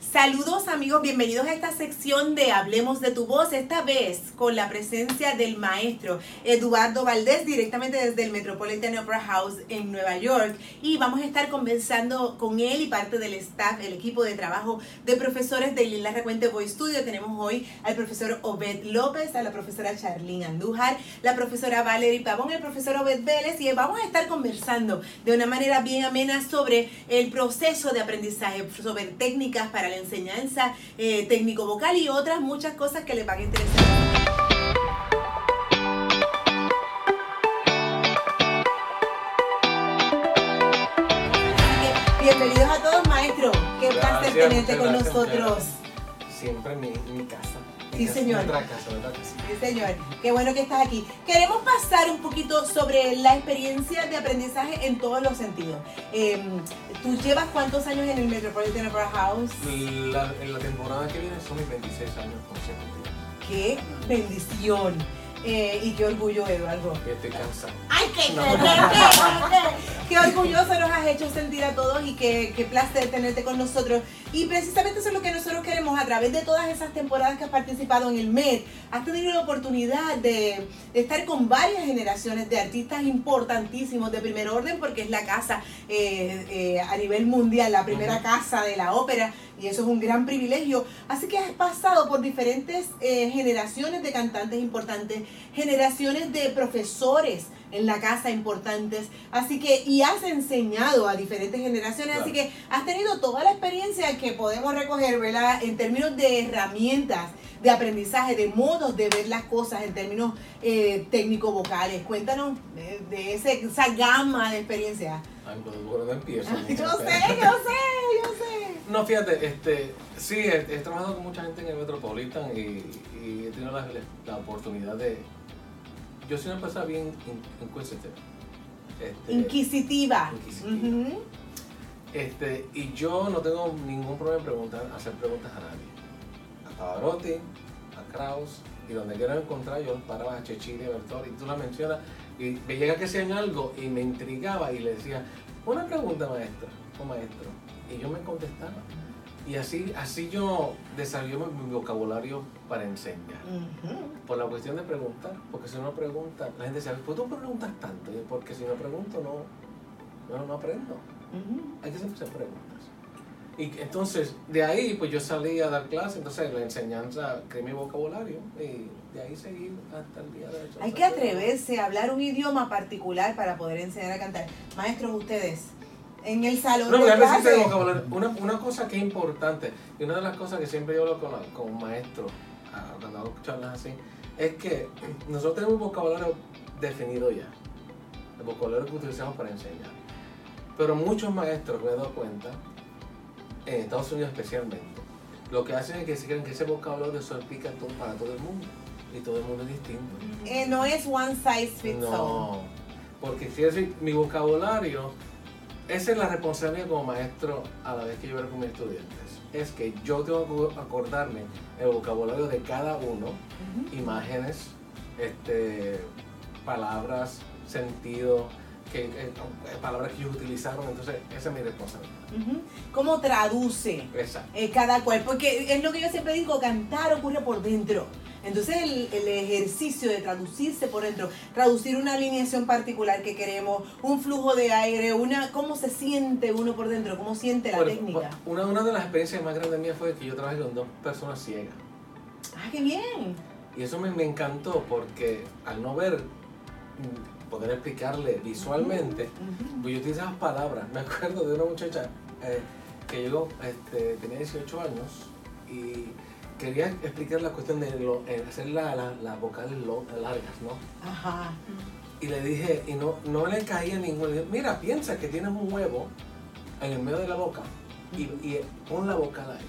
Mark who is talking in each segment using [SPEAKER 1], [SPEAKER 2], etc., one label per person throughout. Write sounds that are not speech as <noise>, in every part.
[SPEAKER 1] Saludos amigos, bienvenidos a esta sección de Hablemos de tu voz, esta vez con la presencia del maestro Eduardo Valdés directamente desde el Metropolitan Opera House en Nueva York y vamos a estar conversando con él y parte del staff, el equipo de trabajo de profesores de Lila Recuente Voice Studio. Tenemos hoy al profesor Obed López, a la profesora Charlene Andújar, la profesora Valerie Pavón, el profesor Obed Vélez y vamos a estar conversando de una manera bien amena sobre el proceso de aprendizaje, sobre técnicas para la enseñanza eh, técnico-vocal y otras muchas cosas que les van a interesar. Bienvenidos a todos, maestro. Qué placer tenerte con nosotros.
[SPEAKER 2] Siempre en mi, mi casa.
[SPEAKER 1] Sí, señor. Sí, señor. Qué bueno que estás aquí. Queremos pasar un poquito sobre la experiencia de aprendizaje en todos los sentidos. Eh, ¿Tú llevas cuántos años en el Metropolitan Opera House?
[SPEAKER 2] La- en la temporada que viene son mis 26 años consecutivos.
[SPEAKER 1] ¡Qué bendición! Eh, y qué orgullo, Eduardo.
[SPEAKER 2] Que estoy cansado.
[SPEAKER 1] ¡Ay, qué,
[SPEAKER 2] No.
[SPEAKER 1] qué, qué, qué orgulloso nos has hecho sentir a todos y qué, qué placer tenerte con nosotros. Y precisamente eso es lo que nosotros queremos a través de todas esas temporadas que has participado en el MED. Has tenido la oportunidad de, de estar con varias generaciones de artistas importantísimos de primer orden porque es la casa eh, eh, a nivel mundial, la primera
[SPEAKER 2] Ujú.
[SPEAKER 1] casa de la ópera y eso es un gran privilegio. Así que has pasado por diferentes eh, generaciones de cantantes importantes, generaciones de profesores en la casa importantes, así que y has enseñado a diferentes generaciones, así que has tenido toda la experiencia que podemos recoger, ¿verdad? En términos de herramientas de aprendizaje, de modos de ver las cosas en términos eh, técnico-vocales. Cuéntanos eh, de ese, esa gama de experiencia.
[SPEAKER 2] Ay, pero ¿por dónde empiezo?
[SPEAKER 1] Yo sé, yo sé, yo sé.
[SPEAKER 2] No, fíjate, este, sí, he, he trabajado con mucha gente en el Metropolitan y, y he tenido la, la oportunidad de... Yo soy una persona bien in- inquisitive. Este,
[SPEAKER 1] Inquisitiva.
[SPEAKER 2] Inquisitiva. Este, y yo no tengo ningún problema en preguntar, hacer preguntas a nadie. A Pavarotti, a Kraus, y donde quiera encontrar, yo paraba a Cecilia Bertoli, y tú la mencionas, y me llega que hacían algo y me intrigaba y le decía, una pregunta maestra o maestro, y yo me contestaba. Y así, así yo desarrollé mi, vocabulario para enseñar. Por la cuestión de preguntar, porque si uno pregunta, la gente dice, ¿por qué tú preguntas tanto? Y porque si no pregunto, no, no, no aprendo hay que siempre hacer preguntas. Y entonces, de ahí, pues yo salí a dar clases, entonces la enseñanza, creé mi vocabulario y de ahí seguí hasta el día de hoy.
[SPEAKER 1] Hay que atreverse a hablar un idioma particular para poder enseñar a cantar. Maestros, ustedes, en el salón
[SPEAKER 2] No,
[SPEAKER 1] de clase.
[SPEAKER 2] una, una cosa que es importante, y una de las cosas que siempre yo hablo con, con maestros, cuando hago charlas así, es que nosotros tenemos un vocabulario definido ya, el vocabulario que utilizamos para enseñar. Pero muchos maestros, me he dado cuenta, en Estados Unidos especialmente, lo que hacen es que se creen que ese vocabulario se aplica todo, para todo el mundo, y todo el mundo es distinto.
[SPEAKER 1] Eh, no es one size fits all.
[SPEAKER 2] No, porque quiero decir, mi vocabulario, esa es la responsabilidad como maestro a la vez que yo veo con mis estudiantes. Es que yo tengo que acordarme el vocabulario de cada uno, imágenes, este, palabras, sentido, que, eh, palabras que ellos utilizaron, entonces esa es mi responsabilidad.
[SPEAKER 1] ¿Cómo traduce
[SPEAKER 2] Exacto.
[SPEAKER 1] eh, cada cual? Porque es lo que yo siempre digo, cantar ocurre por dentro. Entonces el, el ejercicio de traducirse por dentro, traducir una alineación particular que queremos, un flujo de aire, una cómo se siente uno por dentro, cómo siente la
[SPEAKER 2] Bueno,
[SPEAKER 1] técnica.
[SPEAKER 2] Una, una de las experiencias más grandes mías fue que yo trabajé con dos personas ciegas.
[SPEAKER 1] Ah, qué bien.
[SPEAKER 2] Y eso me, me encantó porque al no ver, poder explicarle visualmente, pues yo utilizaba palabras. Me acuerdo de una muchacha eh, que llegó, este, tenía 18 años y quería explicar la cuestión de lo- eh, hacer la- la- las vocales lo- largas, ¿no?
[SPEAKER 1] Ajá.
[SPEAKER 2] Y le dije, y no, no le caía ningún. le dije, Mira, piensa que tienes un huevo en el medio de la boca y, y pon la vocal ahí.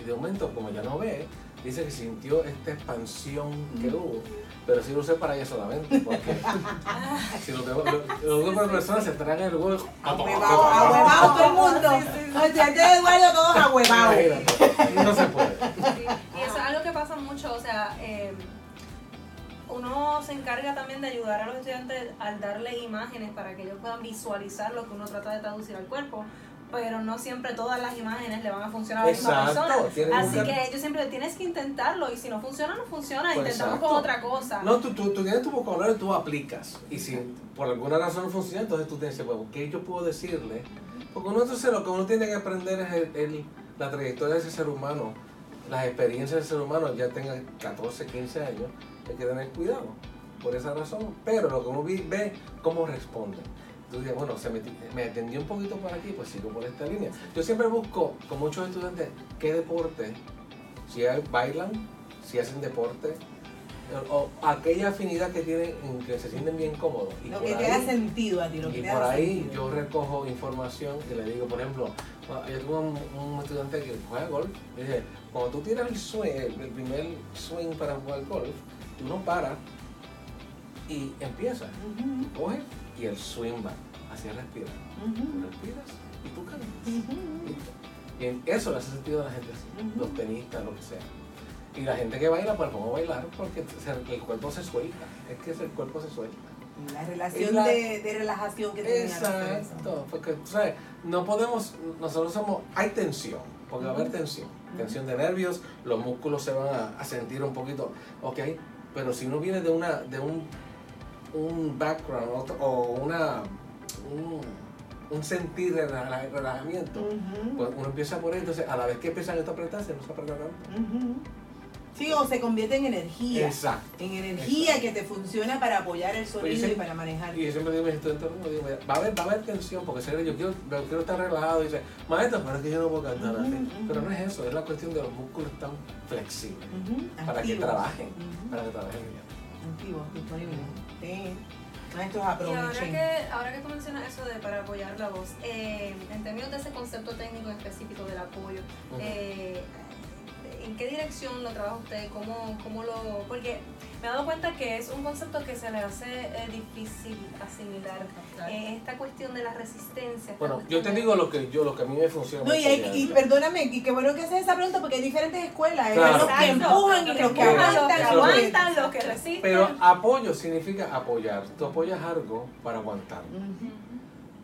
[SPEAKER 2] Y de momento, como ya no ve, dice que sintió esta expansión que hubo. Pero sí lo usé para ella solamente, porque <laughs> si lo tengo, lo, lo uso para personas se tragan el huevo.
[SPEAKER 1] Ahuevado, ahuevado todo el mundo. Los estudiantes de Eduardo todos ahuevados.
[SPEAKER 2] Imagínate, no se puede.
[SPEAKER 3] Sí, Y eso es algo que pasa mucho, o sea, eh, uno se encarga también de ayudar a los estudiantes al darle imágenes para que ellos puedan visualizar lo que uno trata de traducir al cuerpo, pero no siempre todas las imágenes le van a funcionar a la misma persona. Así
[SPEAKER 2] buscar-
[SPEAKER 3] que yo siempre tienes que intentarlo y si no funciona, no funciona,
[SPEAKER 2] Pues
[SPEAKER 3] intentamos
[SPEAKER 2] exacto.
[SPEAKER 3] con otra cosa.
[SPEAKER 2] No, tú, tú, tú tienes tu vocabulario y tú aplicas. Y si por alguna razón no funciona, entonces tú tienes bueno, ¿qué yo puedo decirle? Porque uno entonces lo que uno tiene que aprender es el, el- la trayectoria de ese ser humano, las experiencias del ser humano, ya tenga 14, 15 años, hay que tener cuidado por esa razón. Pero lo que uno ve, cómo responde. Tú dices, bueno, se me, me atendió un poquito por aquí, pues sigo por esta línea. Yo siempre busco con muchos estudiantes qué deporte, si bailan, si hacen deporte, o aquella afinidad que tienen en que se sienten bien cómodos. Y
[SPEAKER 1] Lo que te
[SPEAKER 2] ahí-
[SPEAKER 1] sentido a ti, lo que
[SPEAKER 2] y
[SPEAKER 1] te
[SPEAKER 2] por ahí
[SPEAKER 1] sentido.
[SPEAKER 2] yo recojo información y le digo, por ejemplo, yo tuve un, un estudiante que juega golf. Y dije, cuando tú tiras el swing, el, el primer swing para jugar golf, tú no paras y empiezas.
[SPEAKER 1] Ujú,
[SPEAKER 2] Coges y el swing va. Así respiras. Tú
[SPEAKER 1] ujú,
[SPEAKER 2] respiras y tú. Y en eso le hace sentido a la gente así, los tenistas, lo que sea. Y la gente que baila, pues vamos a bailar porque se- el cuerpo se suelta. Es que el cuerpo se suelta.
[SPEAKER 1] La relación
[SPEAKER 2] la-
[SPEAKER 1] de, de relajación que tenía.
[SPEAKER 2] Exacto, porque sabes, no podemos, nosotros somos, hay tensión, porque va a haber tensión, tensión de nervios, los músculos se van a, a sentir un poquito, ok, pero si uno viene de una, de un, un background otro- o una, un, un sentir de rela- relajamiento, pues uno empieza por ahí, entonces a la vez que empiezan esto a apretarse, no se aprieta tanto.
[SPEAKER 1] Sí, o se convierte en energía.
[SPEAKER 2] Exacto.
[SPEAKER 1] En energía
[SPEAKER 2] Exacto.
[SPEAKER 1] que te funciona para apoyar el sonido
[SPEAKER 2] sí.
[SPEAKER 1] y para manejar.
[SPEAKER 2] Y yo siempre digo estudiantes, "No, digo, va a haber, va a haber tensión, porque si yo quiero, yo quiero estar relajado, y dice, maestro, pero es que yo no puedo cantar así. Pero no es eso, es la cuestión de los músculos tan flexibles, para que trabajen, para que trabajen bien.
[SPEAKER 1] Activos, disponibles. Sí. Maestros
[SPEAKER 3] Y ahora
[SPEAKER 1] aprovechen.
[SPEAKER 3] que, ahora que tú mencionas eso de para apoyar la voz, eh, en términos de ese concepto técnico específico del apoyo,
[SPEAKER 2] Ujú.
[SPEAKER 3] eh, ¿en qué dirección lo trabaja usted? ¿Cómo, cómo lo...? Porque me he dado cuenta que es un concepto que se le hace eh, difícil asimilar. Eh, esta cuestión de la resistencia.
[SPEAKER 2] Bueno, yo te digo lo que yo, lo que a mí me funciona.
[SPEAKER 1] No, y, hay- perdóname, y qué bueno que haces esa pregunta porque hay diferentes escuelas. Hay
[SPEAKER 2] Claro.
[SPEAKER 1] los que empujan y
[SPEAKER 3] los que
[SPEAKER 1] aguantan.
[SPEAKER 3] aguantan, los que resisten.
[SPEAKER 2] Pero apoyo significa apoyar. Tú apoyas algo para aguantar.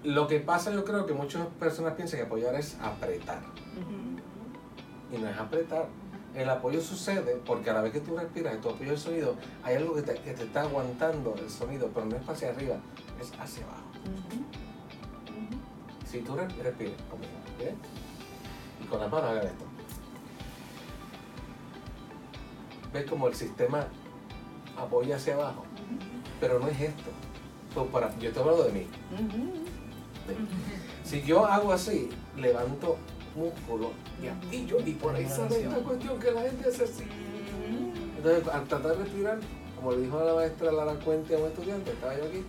[SPEAKER 2] Lo que pasa, yo creo que muchas personas piensan que apoyar es apretar. Y no es apretar. El apoyo sucede porque a la vez que tú respiras y tú apoyas el sonido, hay algo que te, que te está aguantando el sonido, pero no es hacia arriba, es hacia abajo. Si tú res- respiras ¿bien? Y con las manos hagan esto. ¿Ves como el sistema apoya hacia abajo? Pero no es esto. Pues para, yo estoy hablando de mí. ¿ves? Si yo hago así, levanto músculo y y por ahí sale esta cuestión que la gente hace así. Entonces, al tratar de respirar, como le dijo la maestra Lara Cuente a un estudiante, estaba yo aquí,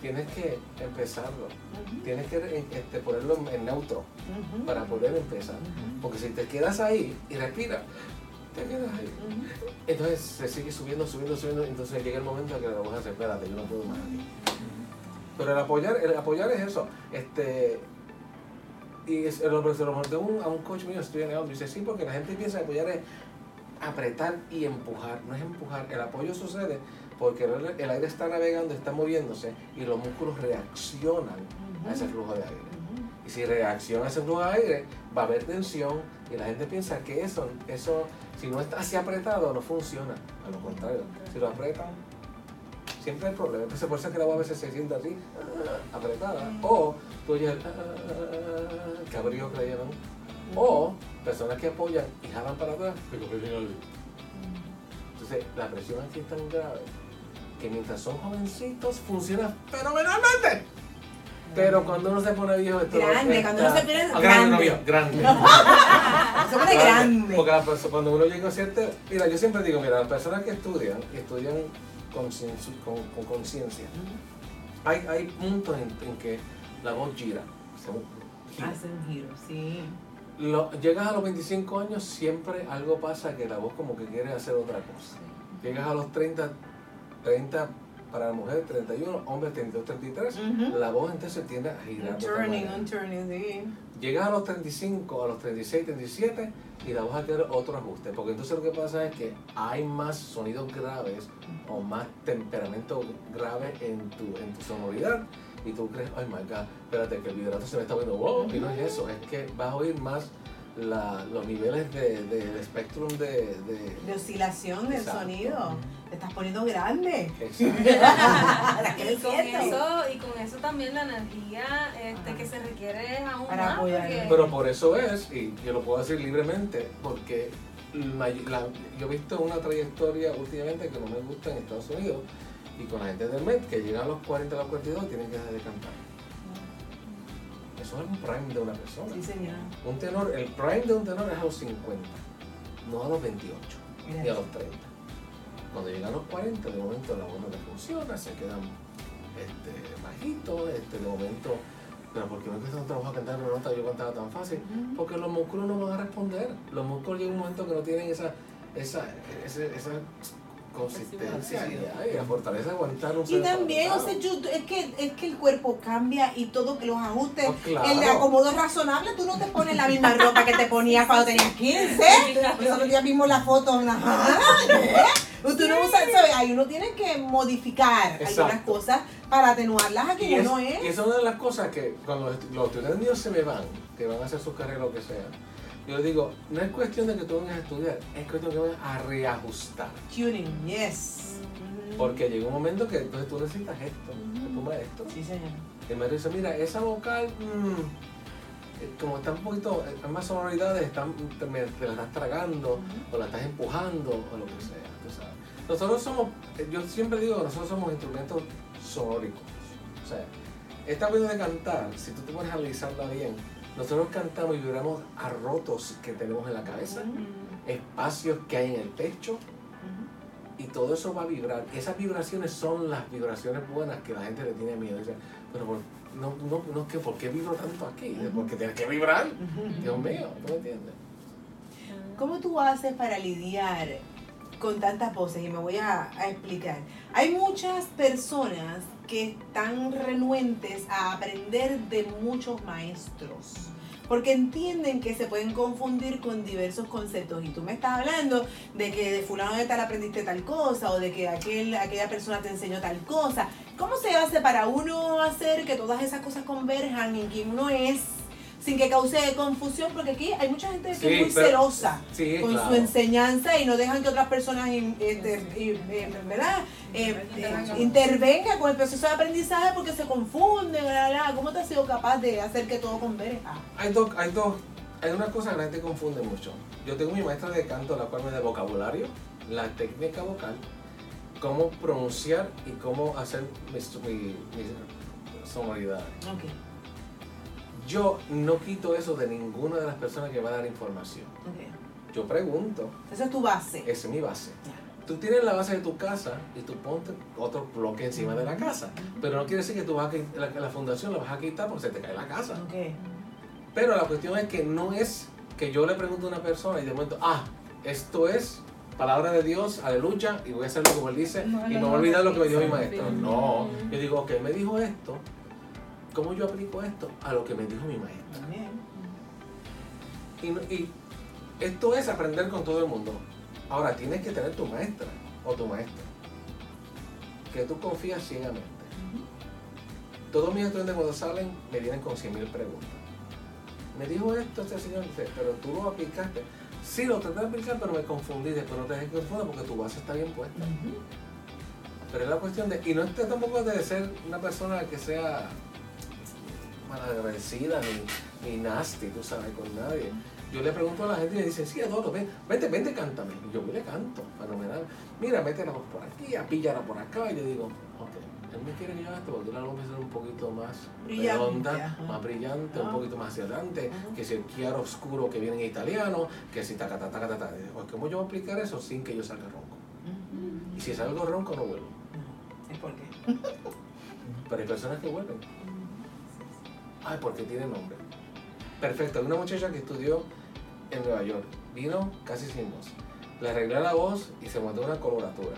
[SPEAKER 2] tienes que empezarlo. Tienes que eh, este, ponerlo en- en neutro para poder empezar. Porque si te quedas ahí y respiras, te quedas ahí. Entonces se sigue subiendo, subiendo, subiendo. Entonces llega el momento en que la voz hace, espérate, yo no puedo más aquí. Pero el apoyar, el apoyar es eso. Este, y se lo pregunté a un, a un coach mío, estoy en el dice, sí, porque la gente piensa que apoyar es apretar y empujar. No es empujar. El apoyo sucede porque el, aire está navegando, está moviéndose y los músculos reaccionan a ese flujo de aire. Y si reacciona a ese flujo de aire, va a haber tensión y la gente piensa que eso, eso si no está así apretado, no funciona. A lo contrario, si lo apretan, siempre hay problema. Entonces, por eso es que la voz a veces se siente así, apretada. O tú oyes el que le llaman. O personas que apoyan y jalan para atrás. Entonces, la presión aquí es tan grave que mientras son jovencitos funciona fenomenalmente. Pero cuando uno se pone viejo, esto
[SPEAKER 1] Grande,
[SPEAKER 2] está-
[SPEAKER 1] cuando uno se pone
[SPEAKER 2] Ah,
[SPEAKER 1] grande.
[SPEAKER 2] no, viejo, <laughs> grande.
[SPEAKER 1] Se pone grande.
[SPEAKER 2] Porque la cuando uno llega a cierta. Mira, yo siempre digo, mira, las personas que estudian, estudian con cienci- con con conciencia, hay, hay puntos en, en que la voz gira. se gira.
[SPEAKER 1] Hace un giro, sí.
[SPEAKER 2] Lo- llegas a los 25 años, siempre algo pasa que la voz como que quiere hacer otra cosa. Llegas a los 30, 30 para la mujer, 31, hombre 32, 33,
[SPEAKER 1] Ujú.
[SPEAKER 2] la voz entonces tiende a girar.
[SPEAKER 1] Un turning, un turning, sí.
[SPEAKER 2] Llegas a los 35, a los 36, 37 y la voz a querer otro ajuste. Porque entonces lo que pasa es que hay más sonidos graves o más temperamento grave en tu, en tu sonoridad y tú crees, ay my god, espérate que el vibrato se me está viendo, wow, y no es eso, es que vas a oír más la, los niveles de, de, de spectrum de, de,
[SPEAKER 1] De oscilación del
[SPEAKER 2] Exacto.
[SPEAKER 1] sonido. Te estás poniendo grande.
[SPEAKER 2] Exacto. <laughs>
[SPEAKER 1] ¿Qué
[SPEAKER 3] Y con, eso, y con eso también la energía este, que se requiere es aún
[SPEAKER 1] Para
[SPEAKER 3] más. porque-
[SPEAKER 2] Pero por eso es, y yo lo puedo decir libremente, porque la- la- yo he visto una trayectoria últimamente que no me gusta en Estados Unidos y con la gente del Met que llegan a los 40, a los 42 y tienen que dejar de cantar. Eso es un prime de una persona.
[SPEAKER 1] Sí, señor.
[SPEAKER 2] Un tenor, el prime de un tenor es a los 50, no a los 28, ni a los 30. Cuando llegan a los 40, de momento la voz no les funciona, se quedan este, bajitos, este, de momento, pero ¿por qué me cuesta trabajo cantar una nota? Yo cantaba tan fácil. Porque los músculos no van a responder. Los músculos llega un momento que no tienen esa, esa, ese- esa consistencia y, y la fortaleza de aguantar un
[SPEAKER 1] Y también, o sea, yo- es, que, es que el cuerpo cambia y todo, que los ajustes,
[SPEAKER 2] Oh, claro.
[SPEAKER 1] el de acomodo es razonable, tú no te pones la misma ropa que te ponías cuando tenías 15. Nosotros ya vimos la foto en la ¿eh? Tú no usas, ¿sabes? Ahí uno tiene que modificar algunas cosas para atenuarlas a que
[SPEAKER 2] Y es,
[SPEAKER 1] no
[SPEAKER 2] y
[SPEAKER 1] es.
[SPEAKER 2] esa es una de las cosas que cuando los, estudiantes míos se me van, que van a hacer sus carreras o lo que sea, yo digo, no es cuestión de que tú vengas a estudiar, es cuestión de que vengas a reajustar.
[SPEAKER 1] Tuning, yes.
[SPEAKER 2] Porque llega un momento que entonces tú necesitas esto, de tu maestro.
[SPEAKER 1] Sí, señor.
[SPEAKER 2] Y el maestro dice, mira, esa vocal, mm, eh, como está un poquito, eh, hay más sonoridades, están, te, me- te la estás tragando, o la estás empujando, o lo que sea. tú sabes. Nosotros somos, eh, yo siempre digo que nosotros somos instrumentos sonóricos. O sea, esta vez de cantar, si tú te pones a analizarla bien, nosotros cantamos y vibramos a rotos que tenemos en la cabeza, espacios que hay en el pecho, y todo eso va a vibrar. Esas vibraciones son las vibraciones buenas que la gente le tiene miedo. Dice, pero por, no, no, no, ¿qué, ¿por qué vibro tanto aquí? Porque tienes que vibrar. Dios mío, ¿no me entiendes?
[SPEAKER 1] ¿Cómo tú haces para lidiar con tantas voces? Y me voy a, a explicar. Hay muchas personas que están renuentes a aprender de muchos maestros. Porque entienden que se pueden confundir con diversos conceptos. Y tú me estás hablando de que de fulano de tal aprendiste tal cosa o de que aquel, aquella persona te enseñó tal cosa. ¿Cómo se hace para uno hacer que todas esas cosas converjan en quien uno es sin que cause confusión? Porque aquí hay mucha gente que
[SPEAKER 2] Sí,
[SPEAKER 1] es muy
[SPEAKER 2] pero-
[SPEAKER 1] celosa
[SPEAKER 2] Sí,
[SPEAKER 1] con
[SPEAKER 2] claro.
[SPEAKER 1] su enseñanza y no dejan que otras personas in- este, eh, ¿verdad? Eh, eh, intervengan con el proceso de aprendizaje porque se confunden. bla, bla, bla. ¿Cómo te has sido capaz de hacer que todo converja?
[SPEAKER 2] Hay dos, hay dos, hay una cosa que la gente confunde mucho. Yo tengo mi maestra de canto, la cual me da vocabulario, la técnica vocal, cómo pronunciar y cómo hacer mis, mi- mis sonoridades.
[SPEAKER 1] Ok,
[SPEAKER 2] Yo no quito eso de ninguna de las personas que va a dar información. Yo pregunto,
[SPEAKER 1] Esa es tu base.
[SPEAKER 2] esa es mi base. Tú tienes la base de tu casa y tú ponte otro bloque encima de la casa. Pero no quiere decir que tú vas a quit- la, la fundación la vas a quitar porque se te cae la casa.
[SPEAKER 1] Ok.
[SPEAKER 2] Pero la cuestión es que no es que yo le pregunto a una persona y de momento, ah, esto es palabra de Dios, aleluya, y voy a hacerlo como él dice,
[SPEAKER 3] No,
[SPEAKER 2] y
[SPEAKER 3] no,
[SPEAKER 2] me voy a olvidar lo que me dijo mi maestro. No, yo digo, ok, me dijo esto, ¿cómo yo aplico esto a lo que me dijo mi maestro?
[SPEAKER 1] También.
[SPEAKER 2] Y, y esto es aprender con todo el mundo. Ahora, tienes que tener tu maestra o tu maestro, que tú confías ciegamente. Todos mis estudiantes cuando salen me vienen con 100.000 preguntas. Me dijo esto este señor, dice, pero tú lo aplicaste. Sí, lo traté de aplicar, pero me confundí. Después no te dejes confundir porque tu base está bien puesta. Pero es la cuestión de, y no es tampoco de ser una persona que sea malagradecida ni, ni nasty, tú sabes, con nadie. Yo le pregunto a la gente y me dicen, sí, Eduardo, ven, vente, vente, cántame. Y yo y le canto, fenomenal. Mira, mete la voz por aquí, apíllala por acá. Y yo digo, ok, él me quiere que yo esto porque la ser un poquito más
[SPEAKER 1] Brillante,
[SPEAKER 2] redonda,
[SPEAKER 1] ajá.
[SPEAKER 2] más brillante, un poquito más hacia adelante,
[SPEAKER 1] Ajá.
[SPEAKER 2] que si el chiaro oscuro que viene en italiano, que si taca, taca, taca, taca. Y ¿Cómo yo voy a aplicar eso sin que yo salga ronco? Y si salgo ronco, no vuelvo.
[SPEAKER 1] Es porque.
[SPEAKER 2] Pero hay personas que vuelven. Ay, porque tiene nombre. Perfecto, una muchacha que estudió en Nueva York. Vino casi sin voz. Le arreglé la voz y se mandó una coloratura.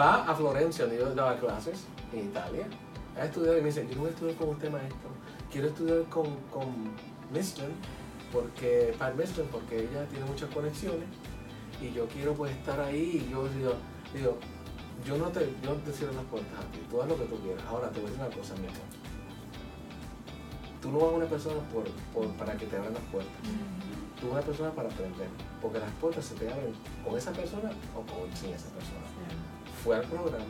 [SPEAKER 2] Va a Florencia, donde yo daba clases, en Italia, a estudiar y me dice, yo no voy a estudiar con usted, maestro. Quiero estudiar con, con Mistral, porque, para Mistral, porque ella tiene muchas conexiones y yo quiero pues estar ahí y yo digo, yo no te, yo te cierro las puertas a ti, tú haz lo que tú quieras. Ahora te voy a decir una cosa, mi amor. Tú no vas a una persona por, por- para que te abran las puertas. Tú vas a una persona para aprender. Porque las puertas se te abren con esa persona o con, sin esa persona. Fue al programa,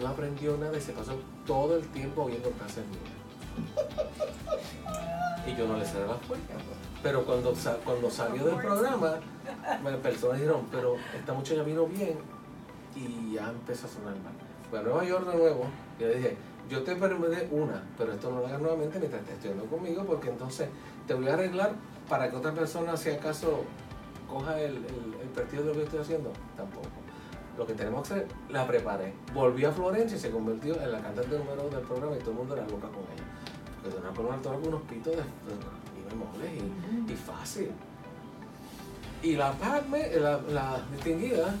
[SPEAKER 2] no aprendió nada y se pasó todo el tiempo oyendo clases mías. Y yo no le cerré las puertas. Pero cuando, cuando salió del programa, las personas dijeron, pero esta muchacha vino bien y ya empezó a sonar mal. Fui a Nueva York de nuevo y le dije, yo te permití una, pero esto no lo hagas nuevamente mientras estés estudiando conmigo porque entonces te voy a arreglar para que otra persona, si acaso, coja el, el, el partido de lo que estoy haciendo. Tampoco. Lo que tenemos que hacer, la preparé. Volví a Florencia y se convirtió en la cantante número uno del programa y todo el mundo era loca con ella. Porque con una con unos pitos de, de- y y, y fácil. Y la Padme, la, la distinguida,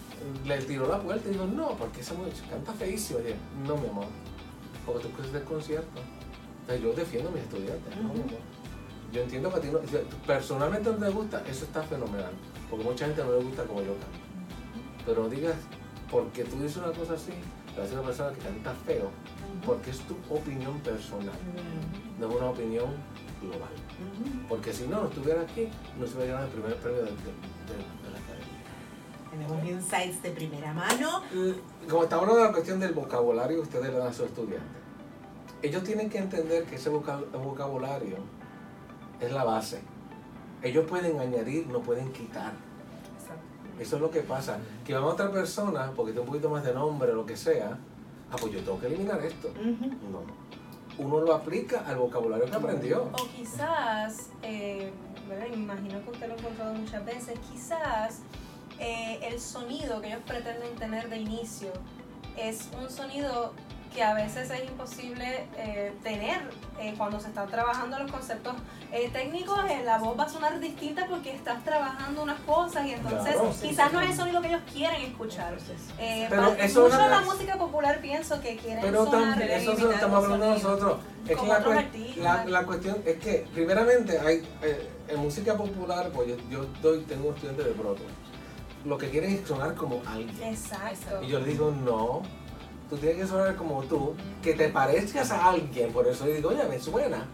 [SPEAKER 2] le tiró la puerta y dijo, no, porque esa mujer canta feísimo. Y dije, no, mi amor, porque tú escuchas el concierto. Entonces yo defiendo a mis estudiantes. Yo entiendo que a ti no, personalmente no te gusta, eso está fenomenal, porque mucha gente no le gusta como yo canto. Pero no digas, porque tú dices una cosa así, le haces a una persona que canta feo, porque es tu opinión personal, no es una opinión global. Porque si no, no estuviera aquí, no se hubiera ganado el primer premio de, de- de- de la academia.
[SPEAKER 1] Tenemos insights de primera mano.
[SPEAKER 2] Como está hablando de la cuestión del vocabulario que ustedes le dan a sus estudiantes, ellos tienen que entender que ese voca- vocabulario es la base. Ellos pueden añadir, no pueden quitar. Eso es lo que pasa. Que vamos a otra persona, porque tiene un poquito más de nombre o lo que sea, ah, pues yo tengo que eliminar esto. No. Uno lo aplica al vocabulario que aprendió.
[SPEAKER 3] O quizás, eh, me imagino que usted lo ha encontrado muchas veces, quizás eh, el sonido que ellos pretenden tener de inicio es un sonido que a veces es imposible eh, tener eh, cuando se están trabajando los conceptos eh, técnicos, eh, la voz va a sonar distinta porque estás trabajando unas cosas y entonces
[SPEAKER 2] Claro.
[SPEAKER 3] quizás no es el sonido que ellos quieren escuchar. Eh,
[SPEAKER 2] Pero eso
[SPEAKER 3] mucho la música popular pienso que quieren
[SPEAKER 2] Pero
[SPEAKER 3] sonar
[SPEAKER 2] también, eso se lo estamos hablando
[SPEAKER 3] sonido.
[SPEAKER 2] nosotros. Es que la, cuestión es que, primeramente, hay eh, en música popular, pues yo, yo doy, tengo un estudiante de Broadway. Lo que quieren es sonar como alguien.
[SPEAKER 3] Exacto.
[SPEAKER 2] Y yo le digo, no, tú tienes que sonar como tú, que te parezcas a alguien. Por eso digo, oye, me suena.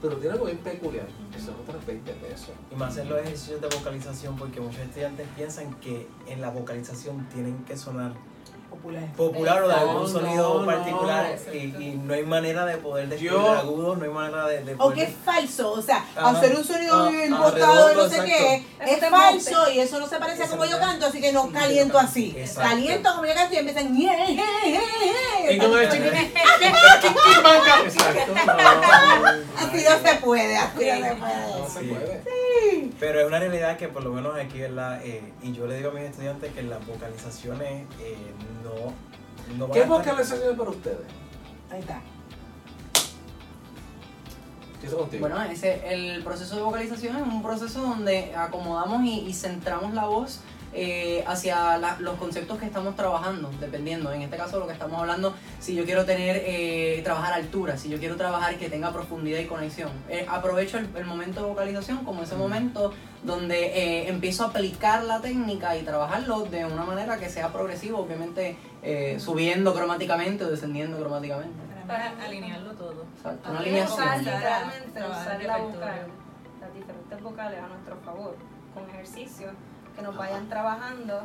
[SPEAKER 2] Pero tiene algo bien peculiar. Eso es otras 20 pesos.
[SPEAKER 4] Y más en los ejercicios de vocalización, porque muchos estudiantes piensan que en la vocalización tienen que sonar
[SPEAKER 1] Popular.
[SPEAKER 4] popular o de algún
[SPEAKER 2] No,
[SPEAKER 4] sonido
[SPEAKER 2] no,
[SPEAKER 4] particular
[SPEAKER 2] no.
[SPEAKER 4] y, y no hay manera de poder describir
[SPEAKER 2] Yo-
[SPEAKER 4] agudos, no hay manera de, de
[SPEAKER 1] O que es falso, o sea,
[SPEAKER 4] Ajá.
[SPEAKER 1] hacer un sonido
[SPEAKER 4] Ah,
[SPEAKER 1] bien
[SPEAKER 4] ah,
[SPEAKER 1] de no sé
[SPEAKER 4] exacto.
[SPEAKER 1] qué, es
[SPEAKER 3] te
[SPEAKER 1] falso y eso no se parece a como yo canto, así que no
[SPEAKER 4] Sí,
[SPEAKER 1] caliento así.
[SPEAKER 4] Exacto.
[SPEAKER 1] Caliento como yo canto y empiezan.
[SPEAKER 2] Y el chiquitito. <laughs> Exacto. <laughs>
[SPEAKER 1] Así no se puede, así no se
[SPEAKER 2] No
[SPEAKER 1] puede.
[SPEAKER 2] se
[SPEAKER 4] Sí.
[SPEAKER 2] puede.
[SPEAKER 4] Pero es una realidad que por lo menos aquí, ¿verdad? Eh, y yo le digo a mis estudiantes que las vocalizaciones eh, no, no
[SPEAKER 2] ¿Qué
[SPEAKER 4] a estar-
[SPEAKER 2] vocalización para ustedes?
[SPEAKER 1] Ahí está.
[SPEAKER 2] ¿Qué es contigo?
[SPEAKER 5] Bueno, ese, el proceso de vocalización es un proceso donde acomodamos y, y centramos la voz eh, hacia la- los conceptos que estamos trabajando, dependiendo. En este caso, lo que estamos hablando, si yo quiero tener, eh, trabajar altura, si yo quiero trabajar que tenga profundidad y conexión. Eh, aprovecho el, el momento de vocalización como ese momento donde eh, empiezo a aplicar la técnica y trabajarlo de una manera que sea progresivo, obviamente eh, subiendo cromáticamente o descendiendo cromáticamente.
[SPEAKER 6] Para alinearlo todo.
[SPEAKER 5] Exacto, una alineación.
[SPEAKER 3] usar usar la vocal, las diferentes vocales a nuestro favor, con ejercicios que nos vayan trabajando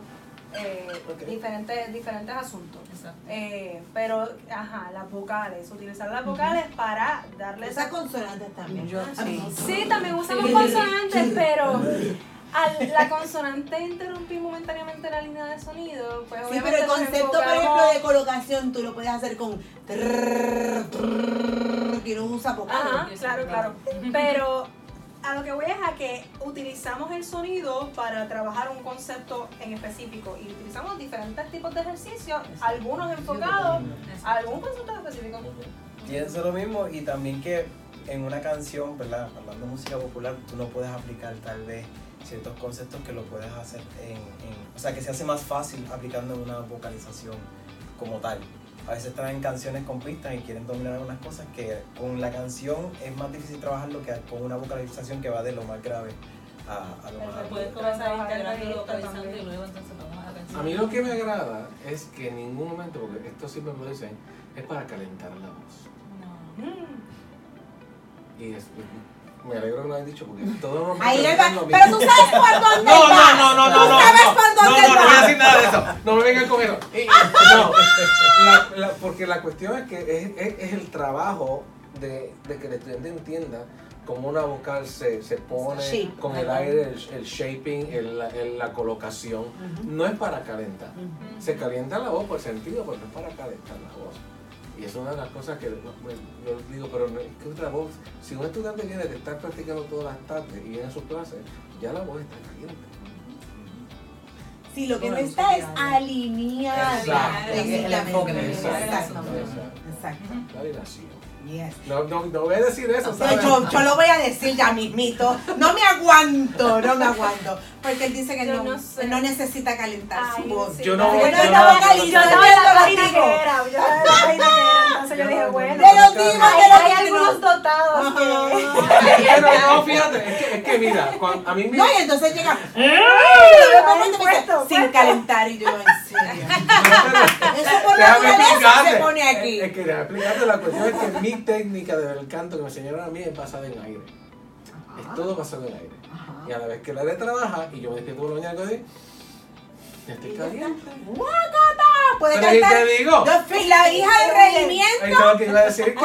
[SPEAKER 3] eh, diferentes, diferentes asuntos.
[SPEAKER 6] Exacto.
[SPEAKER 3] Eh, pero, ajá, las vocales, utilizar las vocales para darle
[SPEAKER 1] Esas
[SPEAKER 3] esa...
[SPEAKER 1] consonantes también.
[SPEAKER 5] Yo- sí.
[SPEAKER 3] Sí, también usamos consonantes, pero al la consonante interrumpir momentáneamente la línea de sonido, pues
[SPEAKER 1] Sí, pero el concepto, por ejemplo, de colocación, tú lo puedes hacer con trrr, trrr, que no usa
[SPEAKER 3] Ajá,
[SPEAKER 1] vocales.
[SPEAKER 3] claro, claro. Pero a lo que voy es a que utilizamos el sonido para trabajar un concepto en específico y utilizamos diferentes tipos de ejercicios, algunos enfocados a algún concepto específico.
[SPEAKER 4] Pienso lo mismo y también que en una canción, ¿verdad? Hablando de música popular, tú no puedes aplicar tal vez ciertos conceptos que lo puedes hacer en, en- O sea, que se hace más fácil aplicando una vocalización como tal. A veces traen canciones con pistas y quieren dominar algunas cosas que con la canción es más difícil trabajarlo que con una vocalización que va de lo más grave a, a lo más agudo.
[SPEAKER 6] Puedes comenzar integrando, localizando y luego entonces vamos a la canción.
[SPEAKER 2] A mí lo que me agrada es que en ningún momento, porque esto siempre me lo dicen, es para calentar la voz.
[SPEAKER 6] No.
[SPEAKER 3] Mm.
[SPEAKER 2] Y es, me alegro que lo hayan dicho porque todos los
[SPEAKER 1] Ahí él va. Pero
[SPEAKER 2] mismo.
[SPEAKER 1] tú sabes por dónde <laughs>
[SPEAKER 2] No,
[SPEAKER 1] va.
[SPEAKER 2] no, no, no,
[SPEAKER 1] Tú
[SPEAKER 2] no, no,
[SPEAKER 1] sabes
[SPEAKER 2] no,
[SPEAKER 1] por
[SPEAKER 2] no,
[SPEAKER 1] dónde
[SPEAKER 2] no,
[SPEAKER 1] él
[SPEAKER 2] no voy a decir nada de eso. No me vengan con eso. <laughs> No, <laughs> la- la- porque la cuestión es que es, es- es el trabajo de, de que el estudiante entienda cómo una vocal se, se pone
[SPEAKER 1] Shape.
[SPEAKER 2] con el aire, el, el shaping, el- la- el- la colocación.
[SPEAKER 1] Ujú.
[SPEAKER 2] No es para calentar.
[SPEAKER 1] Ujú.
[SPEAKER 2] Se calienta la voz por sentido, pero no es para calentar la voz. Y es una de las cosas que yo digo, pero no- es que otra voz, si un estudiante viene de estar practicando todas las tardes y viene a su clase, ya la voz está caliente.
[SPEAKER 1] Sí, lo que no está es alineada.
[SPEAKER 2] Exacto.
[SPEAKER 5] El enfoque.
[SPEAKER 1] Exacto.
[SPEAKER 2] La vibración.
[SPEAKER 1] Yes.
[SPEAKER 2] No, no, no voy a decir eso, ¿sabes?
[SPEAKER 1] yo, yo lo voy a decir ya mismito. No me aguanto, no me aguanto. Porque él dice que no,
[SPEAKER 3] no sé.
[SPEAKER 1] no necesita calentar
[SPEAKER 3] Ay,
[SPEAKER 1] su voz.
[SPEAKER 3] sí.
[SPEAKER 2] Yo no- yo
[SPEAKER 1] no estaba
[SPEAKER 2] yo no-
[SPEAKER 3] entonces yo dije, bueno. Hay, algunos dotados.
[SPEAKER 2] Pero fíjate, es que, es que mira, cuando, a mí me...
[SPEAKER 1] No, y entonces llega. <laughs>
[SPEAKER 3] puesto,
[SPEAKER 1] sin calentar y yo, en serio. <laughs> Eso por
[SPEAKER 2] Déjame
[SPEAKER 1] naturaleza
[SPEAKER 2] explicarte.
[SPEAKER 1] se pone aquí.
[SPEAKER 2] Es que déjame explicarte la cuestión es que mi técnica del canto que me enseñaron a mí es basada en aire. Es todo basado en aire. Y a la vez que el aire trabaja y yo me despierto por la mañana digo, ya estoy caliente.
[SPEAKER 1] Puede
[SPEAKER 2] Pero ¿y
[SPEAKER 1] cantar.
[SPEAKER 2] te digo?
[SPEAKER 1] La hija del regimiento con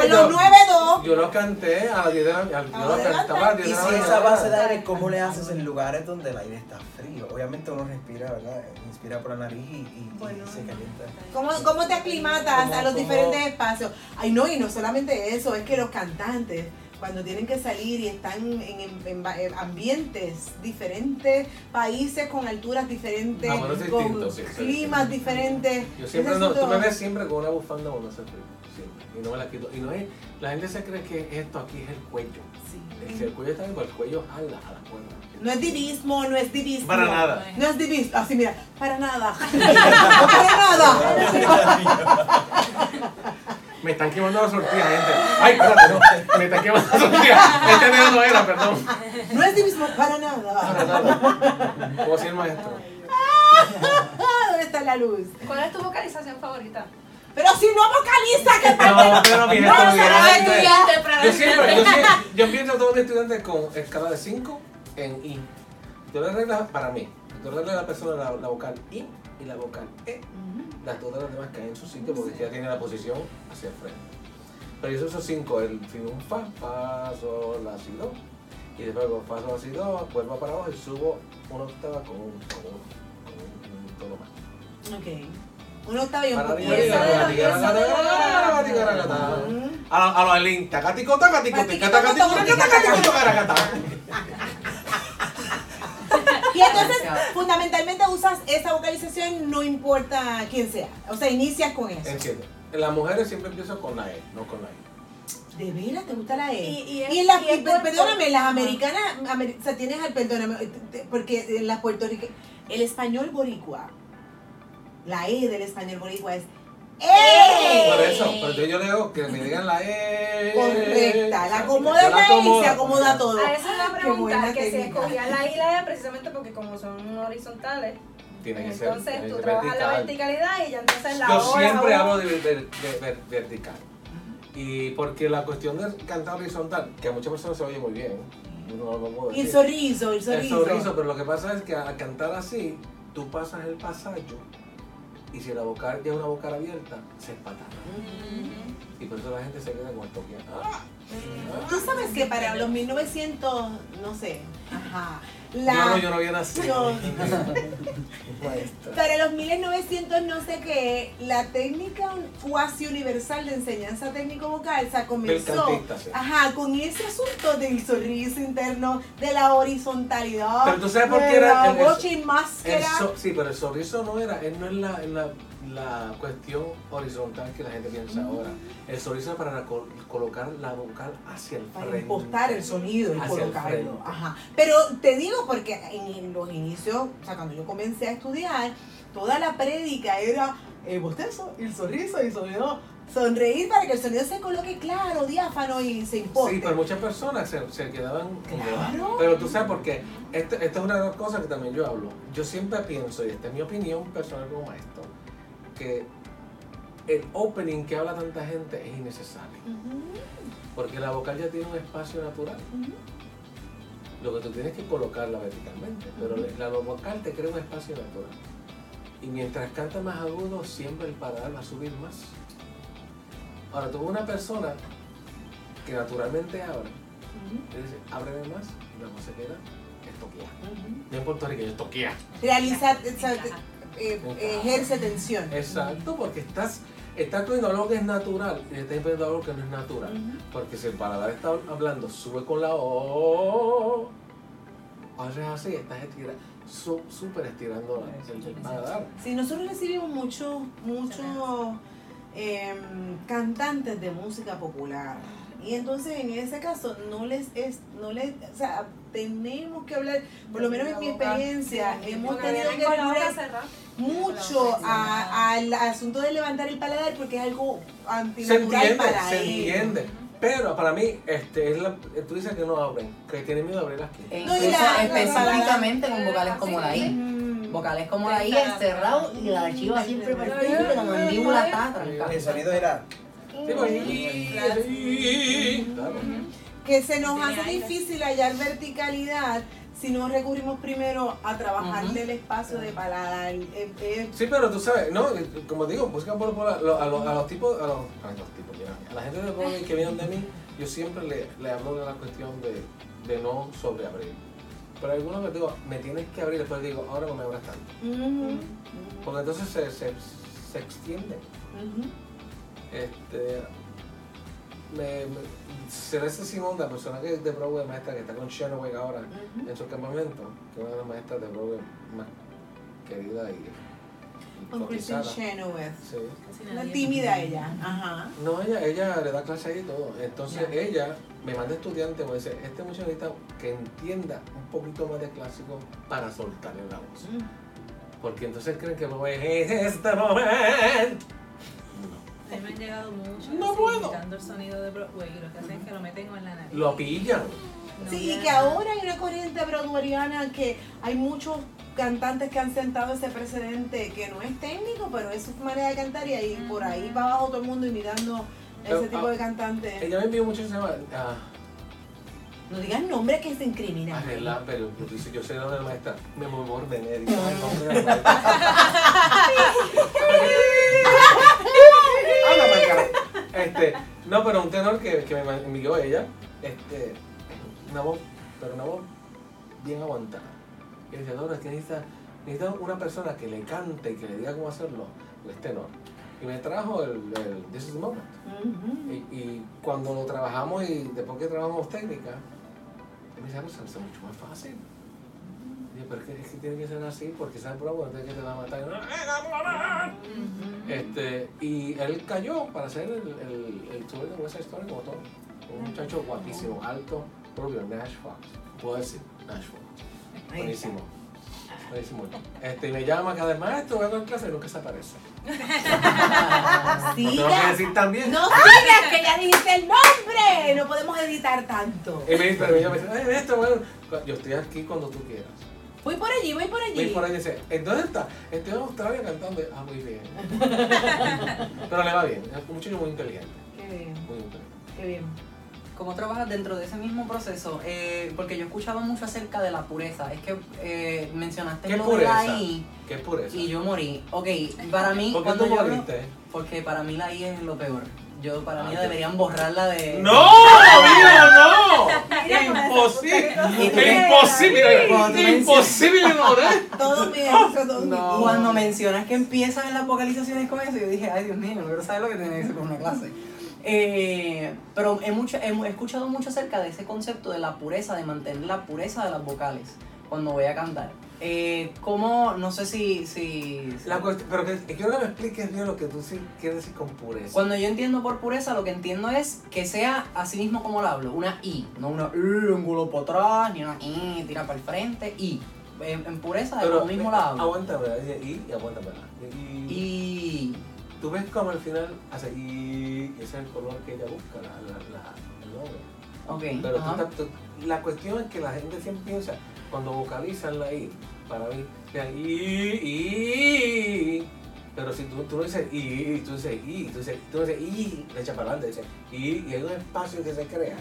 [SPEAKER 2] que
[SPEAKER 1] los
[SPEAKER 2] yo,
[SPEAKER 1] nueve dos.
[SPEAKER 2] yo lo canté a las 10 de la mañana. Yo lo
[SPEAKER 1] Adelante.
[SPEAKER 2] cantaba a las 10
[SPEAKER 4] Y
[SPEAKER 2] de la
[SPEAKER 4] si esa base de aire, ¿cómo le haces en lugares donde el aire está frío? Obviamente uno respira, ¿verdad? Inspira por la nariz y, y- y
[SPEAKER 3] Bueno.
[SPEAKER 4] se calienta.
[SPEAKER 1] ¿Cómo, ¿Cómo te aclimatas
[SPEAKER 4] ¿Cómo-
[SPEAKER 1] a los
[SPEAKER 4] cómo-
[SPEAKER 1] diferentes espacios? Ay, no, y no solamente eso, es que los cantantes, cuando tienen que salir y están en, en- en va- en ambientes diferentes, países con alturas diferentes,
[SPEAKER 2] Ah, bueno,
[SPEAKER 1] con
[SPEAKER 2] distinto, sí, sí,
[SPEAKER 1] climas
[SPEAKER 2] sí.
[SPEAKER 1] diferentes.
[SPEAKER 2] Yo siempre no, tú me ves siempre con una bufanda o no sé frío. Siempre. Y no me la quito. Y no es, la gente se cree que esto aquí es el cuello.
[SPEAKER 1] Sí.
[SPEAKER 2] Si el cuello está bien, pues el cuello jala a la cuerda.
[SPEAKER 1] No es divismo, no es divismo.
[SPEAKER 2] Para nada.
[SPEAKER 1] No es divismo. Así, mira, para nada. <laughs> No para nada. <laughs>
[SPEAKER 2] Me están quemando la sortija, gente. Ay, espérate, no. Me están quemando la sortija. Este dedo no era, perdón.
[SPEAKER 1] No es divismo, para
[SPEAKER 2] Para
[SPEAKER 1] nada.
[SPEAKER 2] nada. Como si el maestro.
[SPEAKER 1] Ah, <laughs> ¿Dónde está la luz?
[SPEAKER 3] ¿Cuál es tu vocalización favorita?
[SPEAKER 1] Pero si no vocaliza, ¿qué
[SPEAKER 2] No, pero mis
[SPEAKER 1] No,
[SPEAKER 2] estudiantes.
[SPEAKER 6] para
[SPEAKER 2] Yo siempre, yo siempre, yo empiezo a todos mis estudiantes con escala de 5 en I. Yo le arreglo para mí. Yo le arreglo a la persona la, la vocal I y la vocal E. Las todas las demás caen en su sitio porque ya tiene la posición hacia el frente. Pero yo uso esos cinco, el fin, un fa, fa, sol, la, si, do. Y después con fa, sol, si, do, vuelvo para abajo y subo una octava con un, con un, con un tono más.
[SPEAKER 1] Ok. Un octavo y un
[SPEAKER 3] de la- de la-
[SPEAKER 1] Mm.
[SPEAKER 2] A lo- a los Aileen, tacatico, tacatico,
[SPEAKER 1] Tacatico,
[SPEAKER 2] tacatico,
[SPEAKER 1] tacatico,
[SPEAKER 2] tacatico, tacatico,
[SPEAKER 1] Y entonces, <laughs> fundamentalmente usas esa vocalización, no importa quién sea. O sea, inicias con eso.
[SPEAKER 2] Entiendo. Las mujeres siempre empiezan con la E, no con la I.
[SPEAKER 1] ¿De veras te gusta la E?
[SPEAKER 3] Y- y es-
[SPEAKER 1] en las,
[SPEAKER 3] y es por-
[SPEAKER 1] perdóname, las
[SPEAKER 3] Ajá.
[SPEAKER 1] americanas, amer- o sea, tienes al, perdóname, porque en las puertorriqueñas, el español boricua, la E del español boricua es
[SPEAKER 2] Por eso, pero entonces yo le digo que me digan la E.
[SPEAKER 1] Correcta, la acomoda la E y se acomoda todo.
[SPEAKER 3] A esa es la
[SPEAKER 1] buena
[SPEAKER 3] pregunta, que se
[SPEAKER 1] técnica.
[SPEAKER 3] escogía la I y la E precisamente porque como son horizontales,
[SPEAKER 2] Tiene que ser.
[SPEAKER 3] entonces tú trabajas la
[SPEAKER 2] vertical.
[SPEAKER 3] verticalidad y ya entonces la
[SPEAKER 2] Yo siempre hablo de, ver- de ver- vertical. Y porque la cuestión de cantar horizontal, que a muchas personas se oye muy bien, no lo puedo
[SPEAKER 1] Y el sorriso, el
[SPEAKER 2] El
[SPEAKER 1] sorriso.
[SPEAKER 2] sorriso, pero lo que pasa es que al cantar así, tú pasas el pasallo y si la vocal ya es una vocal abierta, se empata. Y por eso la gente se queda con esto que. ¡Ah!
[SPEAKER 1] Tú sabes que para los 1900, no sé, ajá, la...
[SPEAKER 2] Yo no, yo no había nacido. <laughs>
[SPEAKER 1] Para los 1900 no sé qué, la técnica cuasi universal de enseñanza técnico vocal, o sea, comenzó
[SPEAKER 2] sí.
[SPEAKER 1] ajá, con ese asunto del sorriso interno, de la horizontalidad,
[SPEAKER 2] Pero tú sabes por qué era el- el- El sí, pero el sorriso no era, él no es la, la, la cuestión horizontal que la gente piensa
[SPEAKER 1] Mm.
[SPEAKER 2] ahora. El es para col- colocar la vocal hacia el
[SPEAKER 1] para
[SPEAKER 2] frente.
[SPEAKER 1] impostar el sonido y colocarlo. Ajá. Pero te digo porque en los inicios, o sea, cuando yo comencé a estudiar, toda la prédica era el bostezo y el sorriso y el sonido, sonreír para que el sonido se coloque claro, diáfano y se imposte.
[SPEAKER 2] Sí, pero muchas personas se, se quedaban
[SPEAKER 1] Claro.
[SPEAKER 2] Pero tú sabes por qué. Este- esta es una de las cosas que también yo hablo. Yo siempre pienso, y esta es mi opinión personal como maestro, que el opening que habla tanta gente es innecesario.
[SPEAKER 1] Ujú.
[SPEAKER 2] Porque la vocal ya tiene un espacio natural. Lo que tú tienes que colocarla verticalmente, pero la vocal te crea un espacio natural. Y mientras canta más agudo, siempre el paladar va a subir más. Ahora, tú una persona que naturalmente abre, y dice, ábreme más, y luego se queda estoqueada. No en Puerto Rico, estoquea.
[SPEAKER 1] Realiza. Eh, eh, ejerce tensión.
[SPEAKER 2] Exacto, porque estás, estás cogiendo algo que es natural y estás empezando algo que no es natural. Porque si el paladar está hablando, sube con la O, haces así, estás estira- su- súper estirando el, el paladar.
[SPEAKER 1] Sí, nosotros recibimos muchos muchos em, cantantes de música popular. Y entonces en ese caso no les es, no les, o sea, tenemos que hablar, por lo menos en mi experiencia, hemos tenido que
[SPEAKER 3] cerrada.
[SPEAKER 1] mucho a- al asunto de levantar el paladar porque es algo
[SPEAKER 2] Se
[SPEAKER 1] antinatural
[SPEAKER 2] entiende,
[SPEAKER 1] para
[SPEAKER 2] se
[SPEAKER 1] ellos.
[SPEAKER 2] entiende. Pero para mí, este, es la, tú dices que no abren, que tienen miedo de abrir aquí.
[SPEAKER 5] E
[SPEAKER 1] No,
[SPEAKER 5] específicamente con vocales como la I.
[SPEAKER 1] Mm.
[SPEAKER 5] Vocales como la I es cerrado y la archiva siempre perfecto y la mandíbula está.
[SPEAKER 4] El sonido era.
[SPEAKER 2] Sí, pues.
[SPEAKER 1] Que se nos hace
[SPEAKER 3] aire.
[SPEAKER 1] difícil hallar verticalidad si no recurrimos primero a trabajar
[SPEAKER 5] Ujú.
[SPEAKER 1] el espacio de paladar. Eh, eh,
[SPEAKER 2] Sí, pero tú sabes, no, como digo, busca por, por a, los, a los- a los tipos, a los, a los tipos, a la gente de Broadway que vienen de mí, yo siempre le, le hablo de la cuestión de, de no sobreabrir. Pero algunos me digo, me tienes que abrir, después digo, ahora no me abras tanto. Porque entonces se, se, se extiende. Este, me, me, Celeste Simón, la persona que es de Broadway maestra que está con Shanaway ahora en su campamento, que es una de las maestras de Broadway más querida y, y
[SPEAKER 1] Con Kristen. Chenoweth.
[SPEAKER 2] Sí.
[SPEAKER 1] Una tímida ella. Ajá.
[SPEAKER 2] No, ella, ella le da clase ahí y todo. Entonces ella me manda estudiantes, me dice, este muchacho necesita que entienda un poquito más de clásico para soltarle la voz.
[SPEAKER 1] Mm.
[SPEAKER 2] Porque entonces creen que Broadway es este momento.
[SPEAKER 6] A mí me han llegado muchos
[SPEAKER 2] No puedo.
[SPEAKER 6] imitando el sonido de Broadway y lo que hacen es que lo meten en la nariz.
[SPEAKER 2] Lo pillan.
[SPEAKER 6] No
[SPEAKER 1] Sí, y que
[SPEAKER 6] nada.
[SPEAKER 1] ahora hay una corriente broadwayana que hay muchos cantantes que han sentado ese precedente que no es técnico, pero es su manera de cantar y ahí por ahí va abajo todo el mundo imitando
[SPEAKER 2] Pero,
[SPEAKER 1] ese tipo
[SPEAKER 2] ah,
[SPEAKER 1] de cantantes.
[SPEAKER 2] Ella me envió mucho, se llama ah,
[SPEAKER 1] No digas nombres que se incriminan.
[SPEAKER 2] Arregla, pero yo yo soy la maestra. Me amor Benedicto, es el nombre de la maestra. Habla para acá. Este, no, pero un tenor que, que me envió ella, este, una voz, pero una voz bien aguantada. Y dice, Dora, es que necesita, necesita una persona que le cante y que le diga cómo hacerlo, pues tenor. Y me trajo el, el This is the Moment. Y, y cuando lo trabajamos y después que trabajamos técnica, me dice, "Ah, pues se mucho más fácil. Pero es que, es que tiene que ser así porque esa prueba no que te va a matar. Y uno, "¡Eh, Este, y él cayó para hacer el, el, el tour de West Side Story como todo. Un muchacho guapísimo, alto, rubio, Nash Fox. Puedo decir, Nash Fox. Buenísimo. Buenísimo. Este, y me llama cada vez, maestro, a dar clase y nunca se aparece. <laughs>
[SPEAKER 1] Sí,
[SPEAKER 2] tengo que decir también.
[SPEAKER 1] No sigas que ya dijiste el nombre. No podemos editar tanto.
[SPEAKER 2] Y me dice, pero ella me dice, ay, maestro, bueno, yo estoy aquí cuando tú quieras.
[SPEAKER 1] Voy por allí, voy por
[SPEAKER 2] Voy
[SPEAKER 1] allí.
[SPEAKER 2] por ahí y dice, ¿en dónde está? Estoy en Australia cantando. Ah, muy bien. <laughs> Pero le va bien, es un muchacho muy inteligente.
[SPEAKER 1] Qué bien,
[SPEAKER 2] Muy inteligente.
[SPEAKER 1] qué bien.
[SPEAKER 5] ¿Cómo trabajas dentro de ese mismo proceso? Eh, porque yo escuchaba mucho acerca de la pureza. Es que eh, mencionaste
[SPEAKER 2] ¿Qué
[SPEAKER 5] lo de la
[SPEAKER 2] pureza?
[SPEAKER 5] I
[SPEAKER 2] ¿Qué pureza?
[SPEAKER 5] y yo morí. Ok, para mí,
[SPEAKER 2] ¿Por qué
[SPEAKER 5] cuando
[SPEAKER 2] tú
[SPEAKER 5] yo hablo-
[SPEAKER 2] moriste?
[SPEAKER 5] Porque para mí la I es lo peor. Yo, para
[SPEAKER 2] Ah,
[SPEAKER 5] mí
[SPEAKER 2] ok.
[SPEAKER 5] deberían borrarla de...
[SPEAKER 2] ¡No! ¡Mira, no! ¡Imposible! ¡Imposible! ¡Imposible, no! ¿eh?
[SPEAKER 1] Todo todo mi
[SPEAKER 2] No.
[SPEAKER 5] Cuando mencionas que empiezan en las vocalizaciones con eso, yo dije, ay Dios mío, no quiero saber lo que tiene que ser con una clase. Eh, pero he, mucho, he escuchado mucho acerca de ese concepto de la pureza, de mantener la pureza de las vocales cuando voy a cantar. Eh, ¿Cómo? No sé si... si
[SPEAKER 2] La cuestión, pero que, quiero que me expliques bien lo que tú sí quieres decir con pureza.
[SPEAKER 5] Cuando yo entiendo por pureza, lo que entiendo es que sea así mismo como lo hablo, una I, no una I, ángulo para atrás, ni una I, tira para el frente, I. En, en pureza, de como mismo la hablo.
[SPEAKER 2] Aguántame, dice y, aguántame. Y,
[SPEAKER 5] Y...
[SPEAKER 2] tú ves como al final hace y ese es el color que ella busca, la, la, la, el nombre.
[SPEAKER 5] Ok,
[SPEAKER 2] Pero tú- la cuestión es que la gente siempre piensa, cuando vocalizan la I, para mí, I, I, Pero si tú, tú no dices y, y tú dices y, tú dices, tú dices y, le echas para adelante, dices y, y hay un espacio que se crea.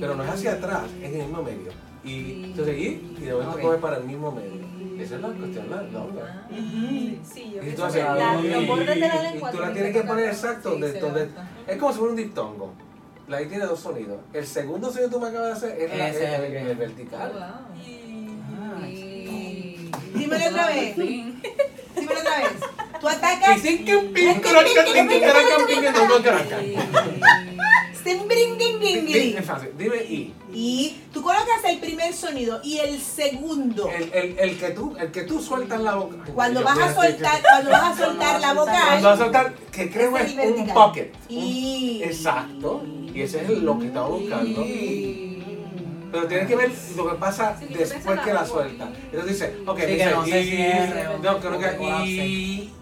[SPEAKER 2] Pero no es hacia atrás, es en el mismo medio. Y entonces y, y de momento coges para el mismo medio. Esa es la cuestión, la longa.
[SPEAKER 3] Sí, yo
[SPEAKER 2] Y tú haces
[SPEAKER 3] la-
[SPEAKER 2] y,
[SPEAKER 3] los bordes de la
[SPEAKER 2] y
[SPEAKER 3] lengua
[SPEAKER 2] tú la
[SPEAKER 3] tienen
[SPEAKER 2] tienes que poner exacto donde, es como si fuera un diptongo. La I tiene dos sonidos. El segundo sonido que tú me acabas de hacer es la-
[SPEAKER 5] Ese
[SPEAKER 2] el,
[SPEAKER 5] es
[SPEAKER 2] el-
[SPEAKER 5] el-
[SPEAKER 2] el vertical.
[SPEAKER 1] Dímelo otra vez. Dímelo otra vez. Tú atacas.
[SPEAKER 2] Y sin que un pin, caraca, pin, que caraca, pin, que no, no, caraca. Es fácil, dime y.
[SPEAKER 1] Y tú colocas el primer sonido y el segundo.
[SPEAKER 2] El, el, el que tú, el que tú sueltas la boca.
[SPEAKER 1] Cuando vas a soltar, cuando vas a soltar la
[SPEAKER 2] Cuando vas a soltar, que creo es un pocket. un-
[SPEAKER 1] Y.
[SPEAKER 2] Exacto. Y ese es lo que estamos buscando. Pero tienes que ver lo que pasa
[SPEAKER 3] Sí,
[SPEAKER 2] después que la
[SPEAKER 3] la
[SPEAKER 2] suelta. Entonces dice, ok,
[SPEAKER 5] Sí, que
[SPEAKER 2] dice,
[SPEAKER 5] no
[SPEAKER 2] y,
[SPEAKER 5] cierre o
[SPEAKER 2] no, que y.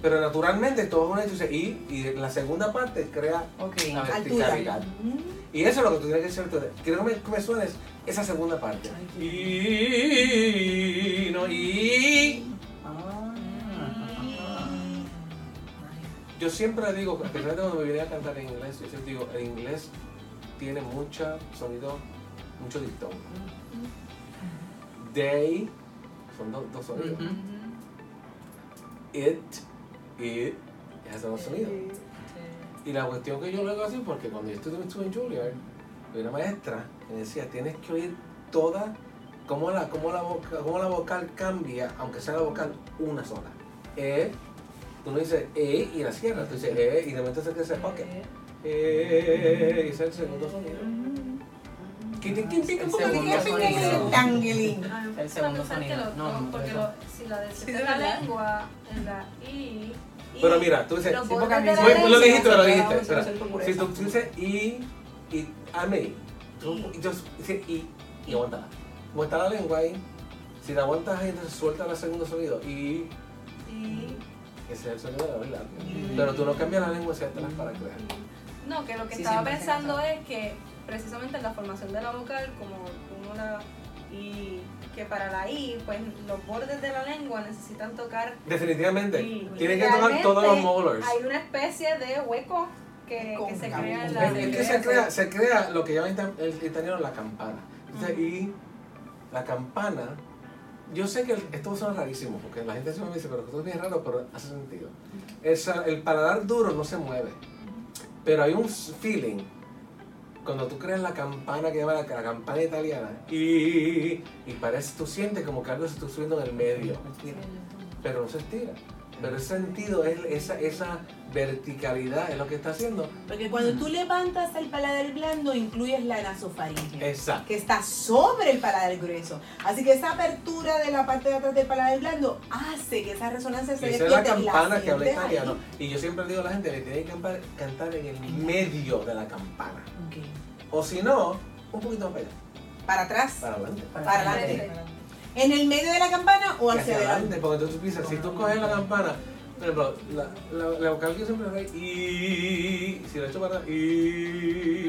[SPEAKER 2] Pero naturalmente todo es un hecho, dice y, y la segunda parte crea
[SPEAKER 5] Ok.
[SPEAKER 2] la
[SPEAKER 1] Altura.
[SPEAKER 2] verticalidad. Y eso es lo que tú tienes que hacer. tú. Quiero que me, que me suenes esa segunda parte. Y, no, y.
[SPEAKER 5] Ah.
[SPEAKER 2] Yo siempre digo, especialmente cuando me viene a cantar en inglés, yo siempre digo, el inglés tiene mucho sonido, mucho dictón. They, son dos, dos sonidos. It, it, esos son los sonidos. Y la cuestión que yo lo hago así, porque cuando yo estuve, estuve en Juilliard, había una maestra que me decía, tienes que oír toda, cómo la, cómo la, voca- cómo la vocal cambia, aunque sea la vocal una sola. E, tú no dices E y la cierras, tú dices E y de momento se ese pocket. E, y ese es el segundo sonido. Quitin, quitin, quitin,
[SPEAKER 5] El
[SPEAKER 2] quitin,
[SPEAKER 5] segundo
[SPEAKER 2] quitin,
[SPEAKER 5] sonido.
[SPEAKER 2] quitin.
[SPEAKER 1] Tangeling.
[SPEAKER 3] A mí me
[SPEAKER 5] El segundo sonido. No, no,
[SPEAKER 3] porque si la de, la lengua, en la I,
[SPEAKER 2] Pero mira, tú dices, lo dijiste, lo dijiste. Si tú, dices y, y a mí, tú
[SPEAKER 3] Y.
[SPEAKER 2] yo dices y, y aguanta. Como está la lengua ahí, si la aguantas ahí, entonces suelta el segundo sonido y
[SPEAKER 3] y
[SPEAKER 2] ese es el sonido de la verdad.
[SPEAKER 3] Y.
[SPEAKER 2] Pero tú no cambias la lengua si atrás para crear.
[SPEAKER 3] No, que lo que
[SPEAKER 5] Sí,
[SPEAKER 3] estaba
[SPEAKER 5] se
[SPEAKER 3] pensando es que precisamente en la formación de la vocal, como uno la y que para la I, pues los bordes de la lengua necesitan tocar
[SPEAKER 2] Definitivamente.
[SPEAKER 3] y
[SPEAKER 2] Tienes que tocar todos los molars.
[SPEAKER 3] Hay una especie de hueco que, que se crea en la
[SPEAKER 2] Es, es que se crea, se crea lo que llama el italiano la campana. Entonces, y la campana, yo sé que el- esto suena rarísimo, porque la gente siempre me dice, pero esto es bien raro, pero hace sentido. El, el paladar duro no se mueve, pero hay un feeling cuando tú creas la campana que llama la, la campana italiana y, y parece, tú sientes como que algo se está subiendo en el medio, pero no se estira. Pero ese sentido, es esa, esa verticalidad es lo que está haciendo.
[SPEAKER 1] Porque cuando tú levantas el paladar blando, incluyes la nasofaringe.
[SPEAKER 2] Exacto.
[SPEAKER 1] que está sobre el paladar grueso. Así que esa apertura de la parte de atrás del paladar blando hace que esa resonancia se
[SPEAKER 2] Esa es la
[SPEAKER 1] despierte
[SPEAKER 2] campana que habla italiano. Y yo siempre digo a la gente que tiene que cantar, cantar en el medio de la campana.
[SPEAKER 1] Ok.
[SPEAKER 2] O si no, un poquito más para allá,
[SPEAKER 1] Para atrás,
[SPEAKER 2] para adelante.
[SPEAKER 1] para adelante. ¿En el medio de la campana o
[SPEAKER 2] Y
[SPEAKER 1] hacia adelante?
[SPEAKER 2] porque tú piensas, si tú coges la campana, por ejemplo, la, la, la vocal que yo siempre hago y si la echo para atrás, y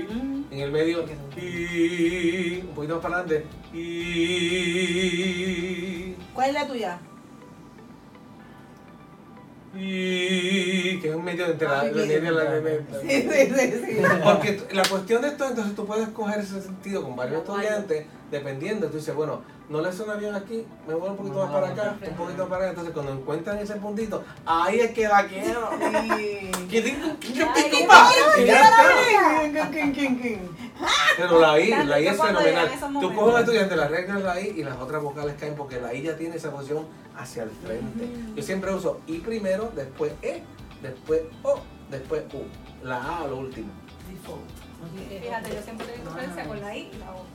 [SPEAKER 2] en el medio, y un poquito más para adelante, y
[SPEAKER 1] ¿Cuál es la tuya?
[SPEAKER 2] y que es un medio entre la, la media y la
[SPEAKER 1] Sí, sí, sí, sí.
[SPEAKER 2] Porque la cuestión de esto, entonces tú puedes coger ese sentido con varios estudiantes, dependiendo. Tú dices, bueno, no le suena bien aquí, me voy un poquito más para acá, un poquito para allá. Entonces, cuando encuentran ese puntito, ahí es que la quiero. <laughs> Que digo,
[SPEAKER 3] qué.
[SPEAKER 2] Pero la I, la I es fenomenal. Tú coges a un estudiante, le arreglas la I y las otras vocales caen porque la I ya tiene esa posición hacia el frente. Yo siempre uso I primero, después E, después O, después U. La A a lo último.
[SPEAKER 3] Fíjate, yo siempre tengo diferencia con la I y la O.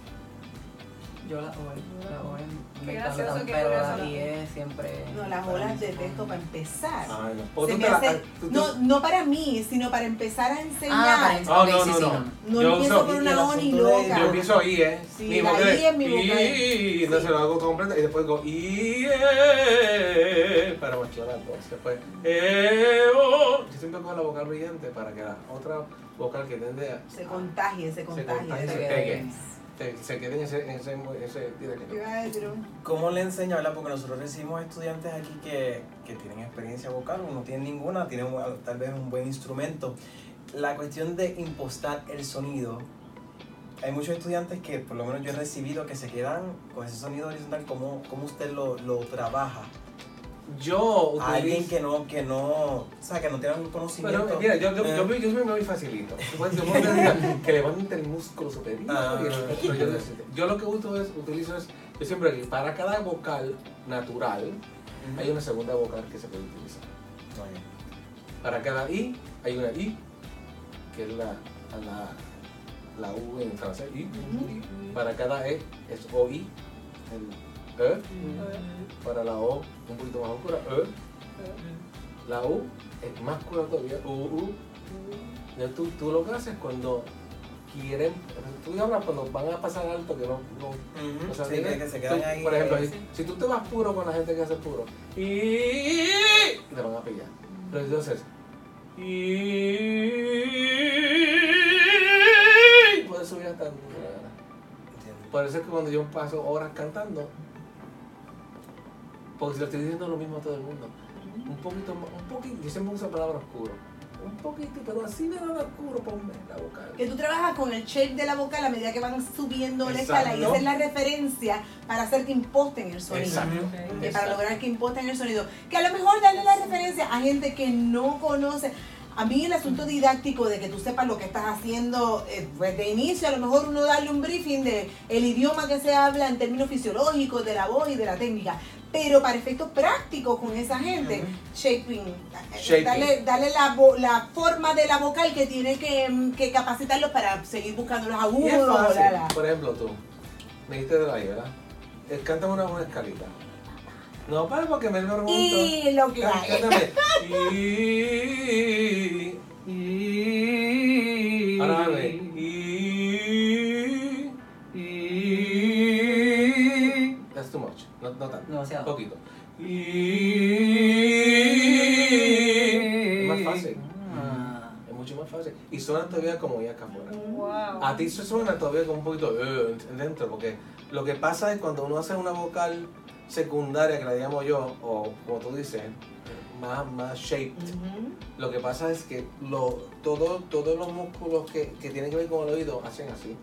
[SPEAKER 5] Yo la oí, la oí.
[SPEAKER 3] Qué
[SPEAKER 5] Me
[SPEAKER 3] gracioso
[SPEAKER 5] encantan,
[SPEAKER 3] que
[SPEAKER 5] pero
[SPEAKER 3] por eso
[SPEAKER 5] la
[SPEAKER 3] la-
[SPEAKER 5] I es siempre.
[SPEAKER 1] No, las olas de texto para empezar.
[SPEAKER 2] Ay, no.
[SPEAKER 1] Se me hace-
[SPEAKER 2] tú- tú-
[SPEAKER 1] no, no para mí, sino para empezar a
[SPEAKER 5] Ah,
[SPEAKER 1] enseñar.
[SPEAKER 5] para
[SPEAKER 2] Oh,
[SPEAKER 5] ok,
[SPEAKER 2] no,
[SPEAKER 5] sí,
[SPEAKER 2] no,
[SPEAKER 5] sí,
[SPEAKER 2] no.
[SPEAKER 1] no
[SPEAKER 2] Yo
[SPEAKER 1] empiezo por una
[SPEAKER 4] el
[SPEAKER 1] O ni
[SPEAKER 4] asunto de-
[SPEAKER 1] loca.
[SPEAKER 2] Yo empiezo ahí, ¿eh?
[SPEAKER 1] Sí,
[SPEAKER 2] Mi
[SPEAKER 1] la I es mi vocal.
[SPEAKER 2] Y entonces lo hago completa y después digo y eh, para mezclar las dos. Después eh, oh. Yo siempre cojo la vocal brillante para que la otra vocal que tiende a
[SPEAKER 1] Se contagie, se contagie.
[SPEAKER 2] contagie,
[SPEAKER 1] se
[SPEAKER 2] se
[SPEAKER 1] pegue.
[SPEAKER 2] Se, se quede en ese, en ese, en ese
[SPEAKER 4] ¿Cómo le enseña, verdad? Porque nosotros recibimos estudiantes aquí que, que tienen experiencia vocal, o no tienen ninguna, tienen tal vez un buen instrumento. La cuestión de impostar el sonido, hay muchos estudiantes que, por lo menos yo he recibido, que se quedan con ese sonido horizontal, ¿cómo, cómo usted lo, lo trabaja?
[SPEAKER 2] Yo
[SPEAKER 4] alguien que no, que no, o sea, que no tiene un conocimiento.
[SPEAKER 2] Bueno, mira, yo, yo,
[SPEAKER 4] Eh,
[SPEAKER 2] yo, yo, yo me voy facilito. Yo puedo decir que levante el músculo superior.
[SPEAKER 4] Ah.
[SPEAKER 2] yo, yo lo que uso es, utilizo es, yo siempre digo, para cada vocal natural, hay una segunda vocal que se puede utilizar. Para cada I, hay una I, que es la, la, la U en francés, I. Para cada E es OI, el E. Para la O, un poquito más oscura, E. La U es más oscura todavía, U, U. Tú, tú lo que haces cuando quieren, tú hablas cuando van a pasar alto que no, no
[SPEAKER 4] Ujú,
[SPEAKER 2] o sea,
[SPEAKER 4] sí,
[SPEAKER 2] viene-
[SPEAKER 4] que, que se quedan
[SPEAKER 2] tú,
[SPEAKER 4] ahí.
[SPEAKER 2] Por ejemplo,
[SPEAKER 4] eh,
[SPEAKER 2] si, si tú te vas puro con la gente que hace puro, y te van a pillar. Pero y puedes subir hasta. Por eso es que cuando yo paso horas cantando, porque si le estoy diciendo lo mismo a todo el mundo, un poquito más, un poquito, yo siempre uso la palabra oscuro, un poquito, pero así de nada oscuro, ponme la vocal.
[SPEAKER 1] Que tú trabajas con el shape de la boca a medida que van subiendo la escala y esa es la referencia para hacer que imposten el sonido.
[SPEAKER 2] Exacto.
[SPEAKER 1] Que para lograr que imposten el sonido. Que a lo mejor darle la referencia a gente que no conoce. A mí el asunto didáctico de que tú sepas lo que estás haciendo, eh, pues de inicio a lo mejor uno darle un briefing de el idioma que se habla en términos fisiológicos, de la voz y de la técnica. Pero para efectos prácticos con esa gente, shaping,
[SPEAKER 2] Shaping.
[SPEAKER 1] darle, darle la, la forma de la vocal que tiene que, mm, que capacitarlos para seguir buscando los agudos.
[SPEAKER 2] Por ejemplo, tú, me dijiste de la ¿verdad? Eh, cántame una buena escalita. No, para porque me lo pregunto.
[SPEAKER 1] Y lo que hay.
[SPEAKER 2] Cántame. Y.
[SPEAKER 5] Y, Demasiado.
[SPEAKER 2] Poquito. Y. Es más fácil.
[SPEAKER 5] Ah.
[SPEAKER 2] Es mucho más fácil. Y suena todavía como ya acá afuera.
[SPEAKER 3] Wow.
[SPEAKER 2] A ti se suena todavía como un poquito eh, dentro, porque lo que pasa es cuando uno hace una vocal secundaria, que la llamo yo, o como tú dices, más, más shaped, lo que pasa es que lo, todo, todos los músculos que, que tienen que ver con el oído hacen así.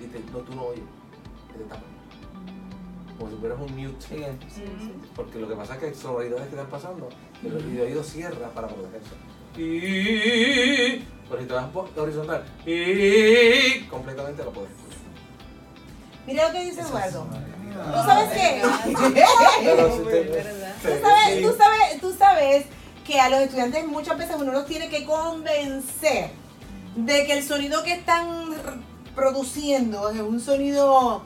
[SPEAKER 2] Y te, no, tú no oyes, y te tapan. Como si fueras un mute.
[SPEAKER 5] Sigue.
[SPEAKER 2] Porque lo que pasa es que hay sonoridades que están pasando y el oído cierra para protegerse. Y pero si te vas por horizontal y completamente lo puedes escuchar.
[SPEAKER 1] Mira lo que dice Eduardo. ¿Tú sabes qué? <laughs> Tú, sabes, tú, sabes, tú sabes que a los estudiantes muchas veces uno los tiene que convencer de que el sonido que están produciendo es un sonido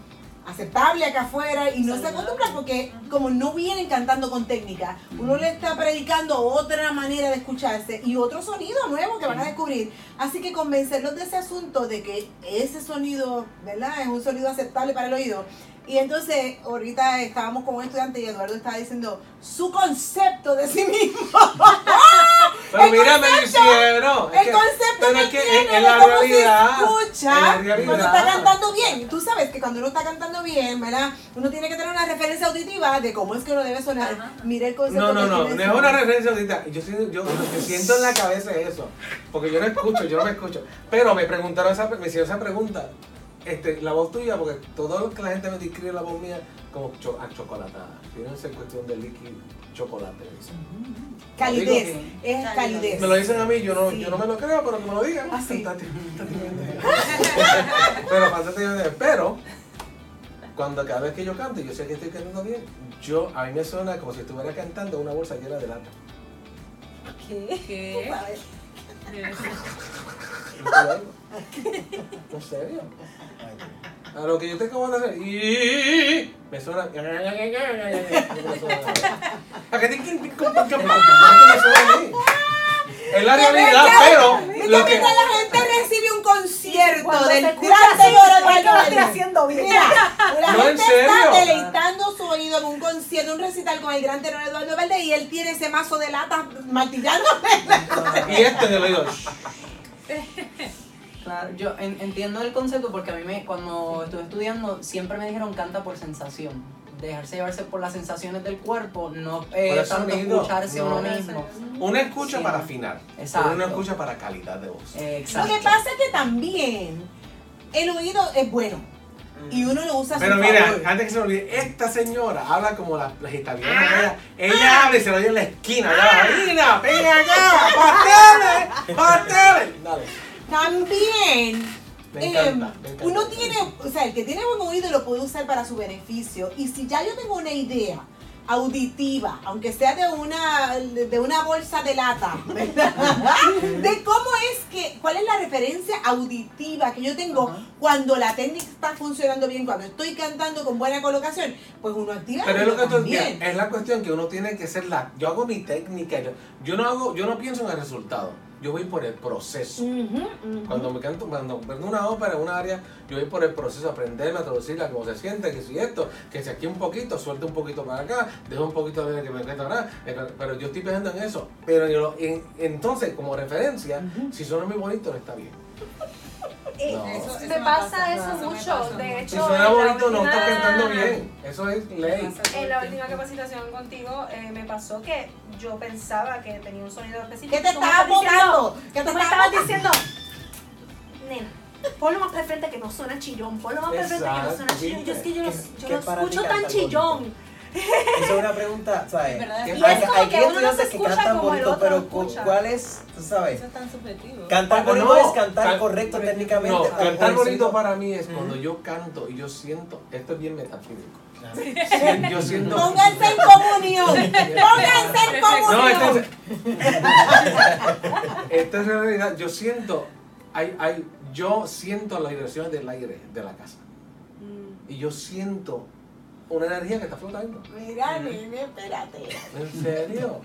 [SPEAKER 1] aceptable acá afuera y no se acostumbran porque como no vienen cantando con técnica, uno le está predicando otra manera de escucharse y otro sonido nuevo que van a descubrir. Así que convencerlos de ese asunto de que ese sonido, ¿verdad? Es un sonido aceptable para el oído. Y entonces, ahorita estábamos con un estudiante y Eduardo estaba diciendo su concepto de sí mismo. <laughs>
[SPEAKER 2] Pero
[SPEAKER 1] El
[SPEAKER 2] mira, me
[SPEAKER 1] concepto-
[SPEAKER 2] hicieron. Es
[SPEAKER 1] el
[SPEAKER 2] que-
[SPEAKER 1] concepto
[SPEAKER 2] pero
[SPEAKER 1] que
[SPEAKER 2] es que
[SPEAKER 1] tiene
[SPEAKER 2] en, la
[SPEAKER 1] cómo se
[SPEAKER 2] realidad.
[SPEAKER 1] escucha
[SPEAKER 2] en la
[SPEAKER 1] cuando está cantando bien. Tú sabes que cuando uno está cantando bien, ¿verdad? Uno tiene que tener una referencia auditiva de cómo es que uno debe sonar.
[SPEAKER 6] Ajá.
[SPEAKER 1] Mira el concepto
[SPEAKER 2] No, no,
[SPEAKER 1] que
[SPEAKER 2] no,
[SPEAKER 1] tiene
[SPEAKER 2] no es una referencia ahorita. Yo, siento- yo lo que siento en la cabeza es eso. Porque yo no escucho, yo no me escucho. Pero me preguntaron esa, me hicieron esa pregunta. Este, la voz tuya, porque todo lo que la gente me describe la voz mía como cho achocolatada. Tiene esa cuestión de líquido chocolate. dicen.
[SPEAKER 1] Calidez. Es calidez.
[SPEAKER 2] Me lo dicen a mí, yo no,
[SPEAKER 1] Sí.
[SPEAKER 2] yo no me lo creo, pero que me lo digan.
[SPEAKER 1] Ah, <laughs>
[SPEAKER 2] pero Méndez. Pero cuando cada vez que yo canto, yo sé que estoy cantando bien, yo a mí me suena como si estuviera cantando una bolsa llena de lata.
[SPEAKER 1] ¿Qué?
[SPEAKER 6] ¿Qué?
[SPEAKER 2] ¿En serio? A lo que yo te acabo de hacer, y me suena. ¿A qué te? Es la realidad, pero
[SPEAKER 1] Mira,
[SPEAKER 2] lo que.
[SPEAKER 1] mientras la gente recibe un concierto del
[SPEAKER 3] se escucha
[SPEAKER 1] gran
[SPEAKER 3] así,
[SPEAKER 1] tenor
[SPEAKER 3] es que lo
[SPEAKER 1] Eduardo
[SPEAKER 3] estoy
[SPEAKER 1] Valdés.
[SPEAKER 3] haciendo bien.
[SPEAKER 1] Mira, la
[SPEAKER 2] No, en
[SPEAKER 1] gente está deleitando su oído en un concierto, un recital con el gran tenor Eduardo Valdés y él tiene ese mazo de latas martillando.
[SPEAKER 2] Y esto en el oído. <laughs>
[SPEAKER 5] Claro, yo en- entiendo el concepto porque a mí me, cuando estuve estudiando siempre me dijeron canta por sensación. Dejarse llevarse por las sensaciones del cuerpo, no eh, tanto escucharse
[SPEAKER 2] no.
[SPEAKER 5] uno mismo.
[SPEAKER 2] Una escucha
[SPEAKER 5] Sí.
[SPEAKER 2] para afinar,
[SPEAKER 5] Exacto.
[SPEAKER 2] pero una escucha para calidad de voz.
[SPEAKER 5] Eh,
[SPEAKER 1] Lo
[SPEAKER 5] Exacto.
[SPEAKER 1] que pasa es que también el oído es bueno y uno lo usa
[SPEAKER 2] Pero mira,
[SPEAKER 1] favor.
[SPEAKER 2] antes que se me olvide, esta señora habla como las, las italianas. ella ella habla y se lo oye en la esquina. Ven acá, pasteles, pasteles. Dale.
[SPEAKER 1] También
[SPEAKER 2] Me
[SPEAKER 1] eh,
[SPEAKER 2] encanta, me encanta.
[SPEAKER 1] uno tiene, o sea, el que tiene buen oído lo puede usar para su beneficio. Y si ya yo tengo una idea auditiva, aunque sea de una de una bolsa de lata, <laughs> ¿verdad? de cómo es que, cuál es la referencia auditiva que yo tengo cuando la técnica está funcionando bien, cuando estoy cantando con buena colocación, pues uno activa
[SPEAKER 2] Pero es lo que tú es la cuestión que uno tiene que ser la. Yo hago mi técnica, yo, yo no hago, yo no pienso en el resultado, yo voy por el proceso. Cuando me canto, cuando prendo una ópera una área, yo voy por el proceso de aprenderme a traducirla, cómo se siente, que si esto, que si aquí un poquito, suelta un poquito para acá, dejo un poquito de que me ahora, eh, pero yo estoy pensando en eso. Pero yo- en- entonces, como referencia, si suena muy bonito, no está bien.
[SPEAKER 3] Eh,
[SPEAKER 2] No.
[SPEAKER 6] Eso- eso
[SPEAKER 3] me pasa
[SPEAKER 6] pasa,
[SPEAKER 3] eso
[SPEAKER 6] eso me
[SPEAKER 3] mucho.
[SPEAKER 6] pasa
[SPEAKER 3] de hecho,
[SPEAKER 2] Si suena
[SPEAKER 3] en la
[SPEAKER 2] bonito, no cantando bien. Eso es ley.
[SPEAKER 3] En la última capacitación contigo eh, me pasó que yo pensaba que tenía un sonido específico.
[SPEAKER 1] ¿Qué te estaba botando? ¿Qué te
[SPEAKER 3] estabas diciendo, nena, ponlo más perfecto que no suena chillón, ponlo más perfecto que no suena chillón. Yo es que yo lo,
[SPEAKER 4] ¿Qué-
[SPEAKER 3] yo lo
[SPEAKER 4] para
[SPEAKER 3] escucho tan chillón. <laughs>
[SPEAKER 4] Esa es una pregunta, ¿sabes? Hay- hay
[SPEAKER 3] que no
[SPEAKER 4] estudiantes que
[SPEAKER 3] escucha
[SPEAKER 4] cantan bonito, pero. ¿cuál es, tú sabes?
[SPEAKER 6] Eso es tan subjetivo.
[SPEAKER 4] Cantar
[SPEAKER 2] Ah,
[SPEAKER 4] bonito
[SPEAKER 2] no,
[SPEAKER 4] es cantar
[SPEAKER 2] can-
[SPEAKER 4] correcto técnicamente.
[SPEAKER 2] No, cantar
[SPEAKER 4] o
[SPEAKER 2] bonito
[SPEAKER 4] diciendo-
[SPEAKER 2] para mí es cuando yo canto y yo siento, esto es bien metafísico. Sí, Yo siento.
[SPEAKER 1] Pónganse en comunión. Pónganse en
[SPEAKER 2] No,
[SPEAKER 1] comunión.
[SPEAKER 2] esto es, <laughs> esto es realidad. Yo siento, hay, hay, yo siento las vibraciones del aire de la casa. Y yo siento una energía que está flotando.
[SPEAKER 1] Mira, nene, espérate.
[SPEAKER 2] ¿En serio?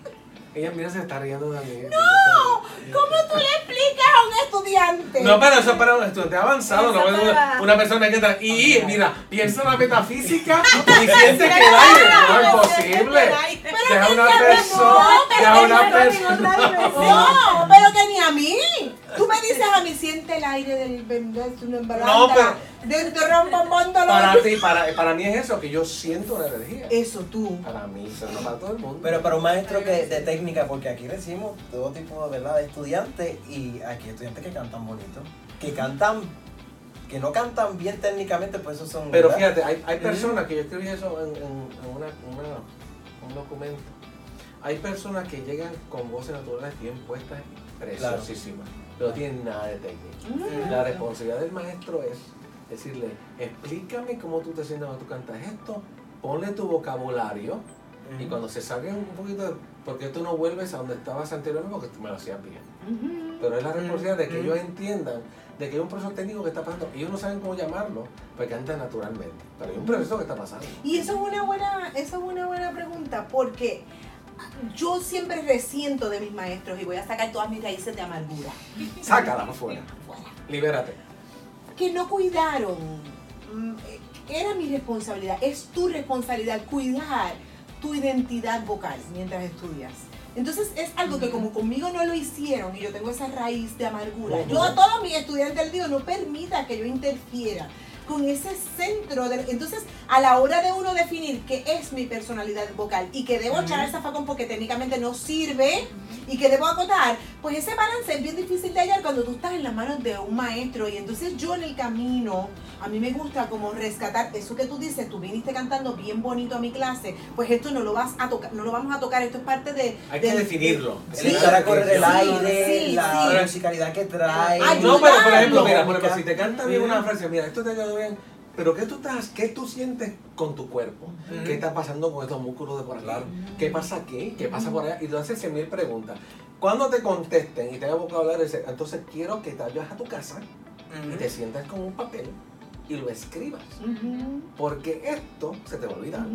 [SPEAKER 2] Ella mira se está riendo de mí.
[SPEAKER 1] No, ¿cómo tú le explicas a un estudiante?
[SPEAKER 2] No, pero eso es para un estudiante avanzado, no
[SPEAKER 3] para-
[SPEAKER 2] una persona que está. Y mira, piensa en la metafísica <laughs> y siente que el aire no es posible. Deja una persona, deja una persona.
[SPEAKER 1] No, pero que ni a mí. Tú me dices a mí, siente el aire del
[SPEAKER 2] No, pero-
[SPEAKER 1] rombombón
[SPEAKER 2] Para ti, para, para mí es eso, que yo siento una energía.
[SPEAKER 1] Eso tú.
[SPEAKER 2] Para mí, pero no para todo el mundo.
[SPEAKER 4] Pero para un maestro que, de técnica, porque aquí decimos todo tipo ¿verdad? de estudiantes y aquí hay estudiantes que cantan bonito, que cantan, que no cantan bien técnicamente, pues esos son...
[SPEAKER 2] Pero
[SPEAKER 4] ¿verdad?
[SPEAKER 2] fíjate, hay, hay personas que yo escribí eso en, en- en una, una- un documento. Hay personas que llegan con voces naturales bien puestas, preciosísimas, pero no tienen nada de técnica. La responsabilidad del maestro es decirle, explícame cómo tú te sientes cuando tú cantas esto, ponle tu vocabulario y cuando se salga un poquito, de, porque tú no vuelves a donde estabas anteriormente porque tú me lo hacías bien. Pero es la responsabilidad de que ellos entiendan de que hay un proceso técnico que está pasando. Ellos no saben cómo llamarlo, porque cantan naturalmente. Pero hay un proceso que está pasando.
[SPEAKER 1] Y eso es una buena, eso es una buena pregunta, porque yo siempre resiento de mis maestros y voy a sacar todas mis raíces de amargura.
[SPEAKER 2] Sácala por fuera. Libérate.
[SPEAKER 1] Que no cuidaron. mm, eh, Era mi responsabilidad, es tu responsabilidad cuidar tu identidad vocal mientras estudias. Entonces es algo que como conmigo no lo hicieron y yo tengo esa raíz de amargura, yo a todos mis estudiantes les digo, no permita que yo interfiera con ese centro. De, entonces, a la hora de uno definir qué es mi personalidad vocal y que debo echar el zafacón porque técnicamente no sirve y que debo acotar, pues ese balance es bien difícil de hallar cuando tú estás en las manos de un maestro. Y entonces yo en el camino, a mí me gusta como rescatar eso que tú dices, tú viniste cantando bien bonito a mi clase, pues esto no lo vas a tocar, no lo vamos a tocar, esto es parte de...
[SPEAKER 2] Hay que
[SPEAKER 1] del-
[SPEAKER 2] definirlo.
[SPEAKER 4] El echar a correr el aire,
[SPEAKER 1] sí,
[SPEAKER 4] la
[SPEAKER 1] sí.
[SPEAKER 4] musicalidad que trae.
[SPEAKER 1] Ay,
[SPEAKER 2] No, pero por ejemplo, mira, por ejemplo, si te canta bien una frase, mira, esto te ha quedado bien, pero ¿qué tú, estás, qué tú sientes con tu cuerpo? ¿Qué está pasando con estos músculos de por acá? ¿Qué pasa aquí? ¿Qué pasa por allá? Y tú haces 100 mil preguntas. Cuando te contesten y te hagan vocabulario, entonces quiero que te vayas a tu casa y te sientas con un papel y lo escribas. Porque esto se te va a olvidar.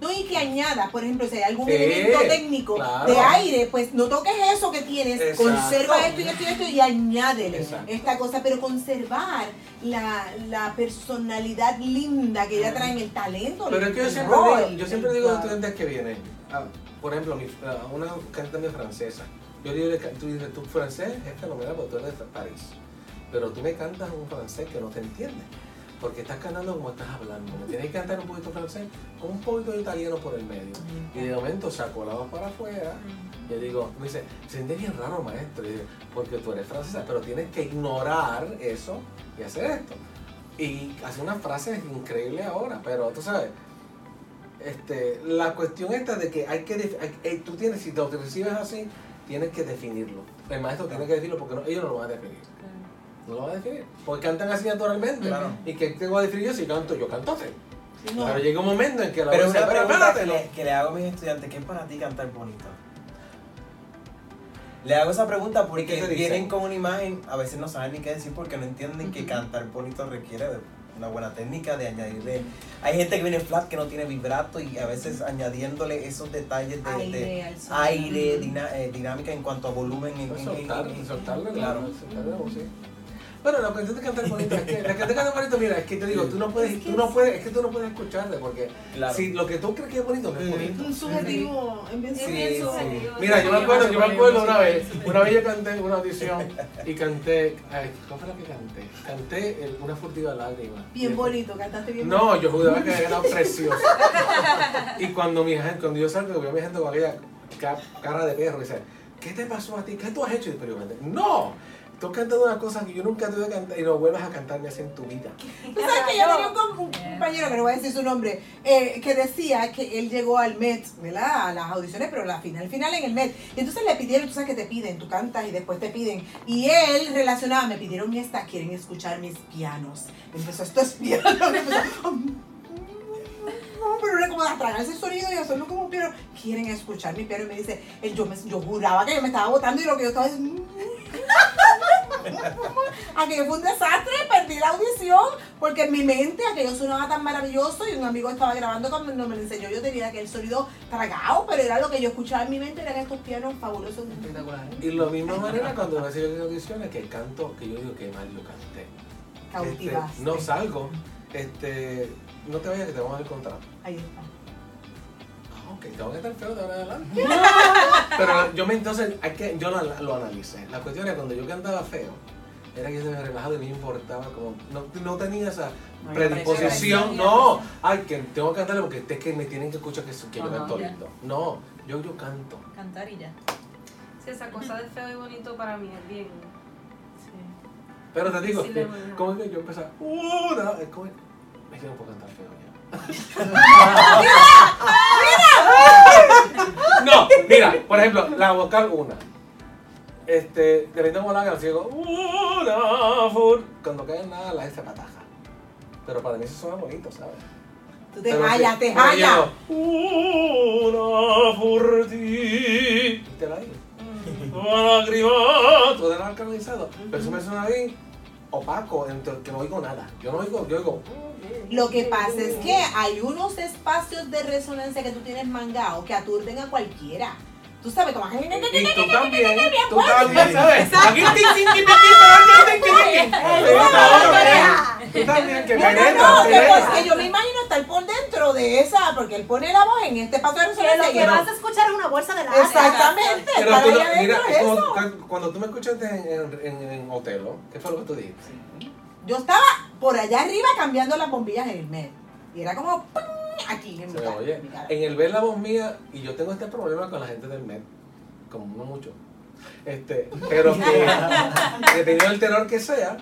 [SPEAKER 1] No, y que añada, por ejemplo, si hay algún elemento técnico
[SPEAKER 2] claro.
[SPEAKER 1] de aire, pues no toques eso que tienes,
[SPEAKER 2] Exacto.
[SPEAKER 1] conserva esto y esto y esto y añádele
[SPEAKER 2] Exacto.
[SPEAKER 1] esta cosa, pero conservar la, la personalidad linda que ella trae en el talento.
[SPEAKER 2] Pero es que yo siempre
[SPEAKER 1] rol,
[SPEAKER 2] digo, yo siempre digo a los estudiantes que vienen, ah, por ejemplo, mi, ah, una cantante francesa, yo digo, tú dices, tú francés es fenomenal porque tú eres de París. pero tú me cantas un francés que no te entiende. Porque estás cantando como estás hablando. Me tienes que cantar un poquito francés con un poquito de italiano por el medio. Y de momento sacó la voz para afuera. Y yo digo, me dice, se siente bien raro, maestro. Y digo, porque tú eres francesa, pero tienes que ignorar eso y hacer esto. Y hace unas frases increíbles ahora, pero tú sabes, este, la cuestión esta de que hay que, hay- eh, tú tienes, si te recibes así, tienes que definirlo. El maestro tiene que definirlo porque no- ellos no lo van a definir. No lo van a definir. Porque cantan así naturalmente.
[SPEAKER 4] Claro.
[SPEAKER 2] ¿Y que tengo a definir yo si canto? Yo canto así.
[SPEAKER 1] Sí, no.
[SPEAKER 2] Pero llega un momento en que la
[SPEAKER 4] Pero
[SPEAKER 2] voz
[SPEAKER 4] una pregunta que le, que le hago a mis estudiantes, ¿qué es para ti cantar bonito? Le hago esa pregunta
[SPEAKER 2] ¿Y qué
[SPEAKER 4] porque vienen con una imagen, a veces no saben ni qué decir porque no entienden que cantar bonito requiere de una buena técnica de añadirle. Hay gente que viene flat que no tiene vibrato y a veces añadiéndole esos detalles de
[SPEAKER 6] Aire
[SPEAKER 4] de eh, dinámica en cuanto a volumen. En,
[SPEAKER 2] Pues
[SPEAKER 4] en- en-
[SPEAKER 2] soltar,
[SPEAKER 4] en-
[SPEAKER 2] soltarle,
[SPEAKER 4] claro.
[SPEAKER 2] claro. Soltarle la voz, sí. Bueno, la cuestión de cantar bonito es que la que te canta bonito, mira, es que te digo, tú no puedes, tú no puedes, es que tú no puedes escucharte porque
[SPEAKER 4] Claro.
[SPEAKER 2] si lo que tú crees que es bonito no es bonito.
[SPEAKER 1] Un subjetivo, es bien
[SPEAKER 3] Es
[SPEAKER 4] Sí,
[SPEAKER 3] bien
[SPEAKER 4] sí.
[SPEAKER 3] subjetivo.
[SPEAKER 2] Mira, yo me acuerdo, yo me acuerdo una vez, una vez yo canté en una audición y canté, ay, ¿cómo fue la que canté? Canté el- una furtiva lágrima.
[SPEAKER 1] Bien bonito, cantaste bien
[SPEAKER 2] No, yo juraba que era precioso. y cuando mi gente, cuando yo salgo, veo a mi gente con aquella ca- cara de perro y dice, ¿qué te pasó a ti? ¿Qué tú has hecho? Y yo, "Pero, no, tú has cantado una cosa que yo nunca tuve que cantar y no vuelvas a cantarme así en tu vida.
[SPEAKER 1] Tú sabes que yo tenía un, com- un compañero, que no voy a decir su nombre, eh, que decía que él llegó al Met, ¿verdad? A las audiciones, pero la final, final en el Met. Y entonces le pidieron, tú sabes que te piden, tú cantas y después te piden. Y él relacionaba, me pidieron mi esta, quieren escuchar mis pianos. Y empezó, esto es <laughs> piano. empezó, no, pero era como de tragarse el sonido y hacerlo como un piano. Quieren escuchar mi piano. Y me dice, él, yo, me, yo juraba que yo me estaba botando y lo que yo estaba diciendo. Aquello fue un desastre, perdí la audición porque en mi mente aquello sonaba tan maravilloso y un amigo estaba grabando cuando me lo enseñó. Yo tenía aquel sonido tragado, pero era lo que yo escuchaba en mi mente, eran estos pianos fabulosos.
[SPEAKER 5] Espectacular.
[SPEAKER 2] Y lo misma manera cuando me hacen audiciones que canto, que yo digo que mal yo canté.
[SPEAKER 1] Cautivaste.
[SPEAKER 2] Este, no salgo, este, no te vayas que te vamos a dar contrato.
[SPEAKER 1] Ahí está.
[SPEAKER 2] Ok, tengo que estar feo de ahora en adelante. Pero yo me entonces, hay que, yo lo, lo analicé. La cuestión era cuando yo cantaba feo, era que yo me relajado y no me importaba, como, no, no tenía esa
[SPEAKER 5] No
[SPEAKER 2] predisposición, no, ay, que tengo que cantarle porque es que me tienen que escuchar que, que yo canto lindo. No, yo, yo canto.
[SPEAKER 6] Cantar y ya.
[SPEAKER 3] Sí, esa cosa de feo y bonito para mí es bien.
[SPEAKER 6] Sí.
[SPEAKER 2] Pero te digo,
[SPEAKER 3] Sí, voy a-
[SPEAKER 2] ¿cómo es que yo empezaba? Una, es como, es que no puedo cantar feo ya. <laughs> no, mira, por ejemplo, la vocal una. Este, dependiendo de cómo la hagan, si digo, una, fur, cuando cae nada, la S pataja. Pero para mí eso suena bonito, ¿sabes?
[SPEAKER 1] Tú te
[SPEAKER 2] Pero
[SPEAKER 1] hallas,
[SPEAKER 2] si-
[SPEAKER 1] te hallas.
[SPEAKER 2] Una por ti. Te la digo. lágrima, todo era canalizado. Pero eso me suena ahí opaco, que no oigo nada. Yo no oigo, yo oigo.
[SPEAKER 1] Lo que pasa es que hay unos espacios de resonancia que tú tienes mangados que aturden a cualquiera. Tú sabes cómo.
[SPEAKER 2] Y tú también. Tú también, ¿sabes? Aquí <laughs> Tú también, que
[SPEAKER 1] No, pues, que yo me imagino estar por dentro de esa, porque él pone la voz en este paso de
[SPEAKER 7] Lo que vas a escuchar es una bolsa de la
[SPEAKER 1] Exactamente.
[SPEAKER 2] cuando, tú me escuchaste en, Otelo, ¿qué fue lo que tú dijiste?
[SPEAKER 1] Yo estaba por allá arriba cambiando las bombillas en el mes. Y era como. ¡pum! Aquí en mi cara.
[SPEAKER 2] oye,
[SPEAKER 1] en mi cara.
[SPEAKER 2] en el ver la voz mía, y yo tengo este problema con la gente del MED, como no mucho, este, pero <laughs> que dependiendo del tenor que sea,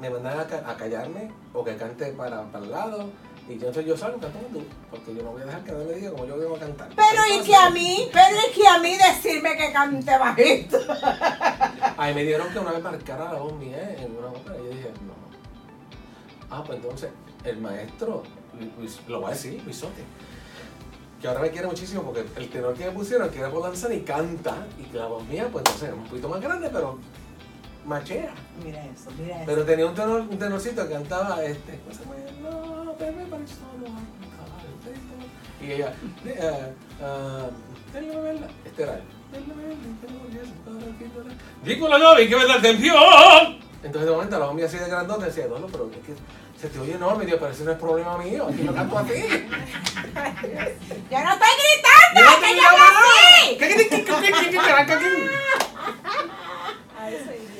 [SPEAKER 2] me mandan a, ca- a callarme o que cante para, para el lado, y yo, entonces yo salgo cantando tú, porque yo no voy a dejar que nadie me diga como yo debo cantar.
[SPEAKER 1] Pero y
[SPEAKER 2] Entonces,
[SPEAKER 1] que a mí, pero y que a mí decirme que cante bajito. <laughs>
[SPEAKER 2] Ahí me dieron que una vez marcara la voz mía en una ópera, y yo dije, no. Ah, pues entonces, el maestro, Luis- lo voy a decir, Luisote, que ahora me quiere muchísimo porque el tenor que me pusieron, que era Polanzani, canta, y que la voz mía, pues entonces es un poquito más grande, pero machea.
[SPEAKER 1] Mira eso, mira eso.
[SPEAKER 2] Pero tenía un, tenor, un tenorcito que cantaba este. No, eso no cantar, Y ella, eh, ah. Este era Dico la llave, que me da atención. Entonces de momento la mía así de grandota decía, no, no, pero es que se te oye enorme, Dios, pero eso no es problema mío. Aquí no canto así.
[SPEAKER 1] yo no estoy gritando, yo
[SPEAKER 2] no
[SPEAKER 3] que yo así.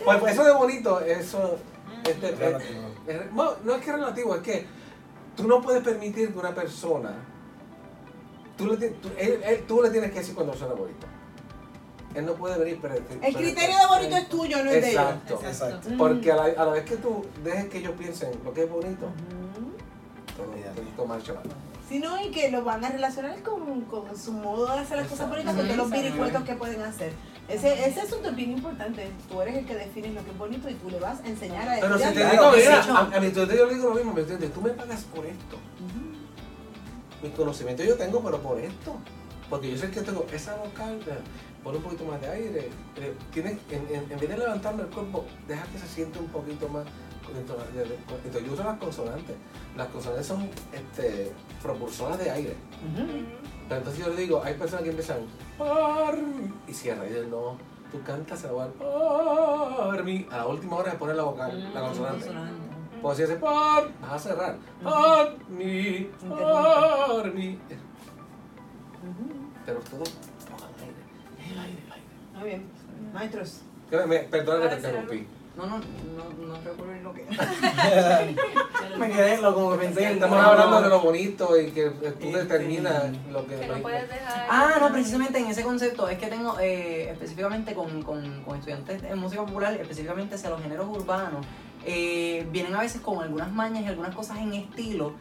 [SPEAKER 2] Pues eso de bonito, eso. Este,
[SPEAKER 4] es,
[SPEAKER 2] es, es, no, no es que es relativo, es que tú no puedes permitir que una persona. Tú le, tú, él, él, tú le tienes que decir cuando suena bonito. Él no puede venir, pero.
[SPEAKER 1] El criterio de bonito es tuyo, no es de ellos.
[SPEAKER 2] Exacto.
[SPEAKER 4] Exacto.
[SPEAKER 2] Porque a la, a la vez que tú dejes que ellos piensen lo que es bonito,
[SPEAKER 1] Ujú.
[SPEAKER 2] todo, todo marcha mal.
[SPEAKER 1] Si no, y que lo van a relacionar con, con su modo de hacer las cosas bonitas, con todos los vericuetos que pueden hacer. Ese, ese asunto es bien importante. Tú eres el que defines lo que es bonito y tú le vas a enseñar a
[SPEAKER 2] Pero si te
[SPEAKER 1] estudiantes.
[SPEAKER 2] digo, mira, a, mi yo le digo lo mismo, mi estudiante, tú me pagas por esto. Mi conocimiento yo tengo, pero por esto. Porque yo sé que tengo esa vocal, pon un poquito más de aire. tienes, en, en, en vez de levantarme el cuerpo, deja que se siente un poquito más. Entonces yo uso las consonantes. Las consonantes son este, propulsoras de aire. Pero entonces yo le digo, hay personas que empiezan y cierra. Y yo no, tú cantas a la. A la última hora de poner la vocal, la consonante. Pues si hace par, vas a cerrar. Par, mi, par, mi. Pero todo. El aire, el aire.
[SPEAKER 1] Muy bien. Maestros.
[SPEAKER 2] Perdona que te interrumpí.
[SPEAKER 5] No, no, no, no recuerdo lo que. <laughs> <laughs>
[SPEAKER 4] Me quedé lo como que pensé en
[SPEAKER 2] Estamos hablando de lo bonito y que tú determinas lo que.
[SPEAKER 3] Que no puedes dejar.
[SPEAKER 5] Ah, no, precisamente en ese concepto es que tengo eh, específicamente con, con, con estudiantes en música popular, específicamente hacia los géneros urbanos, eh, vienen a veces con algunas mañas y algunas cosas en estilo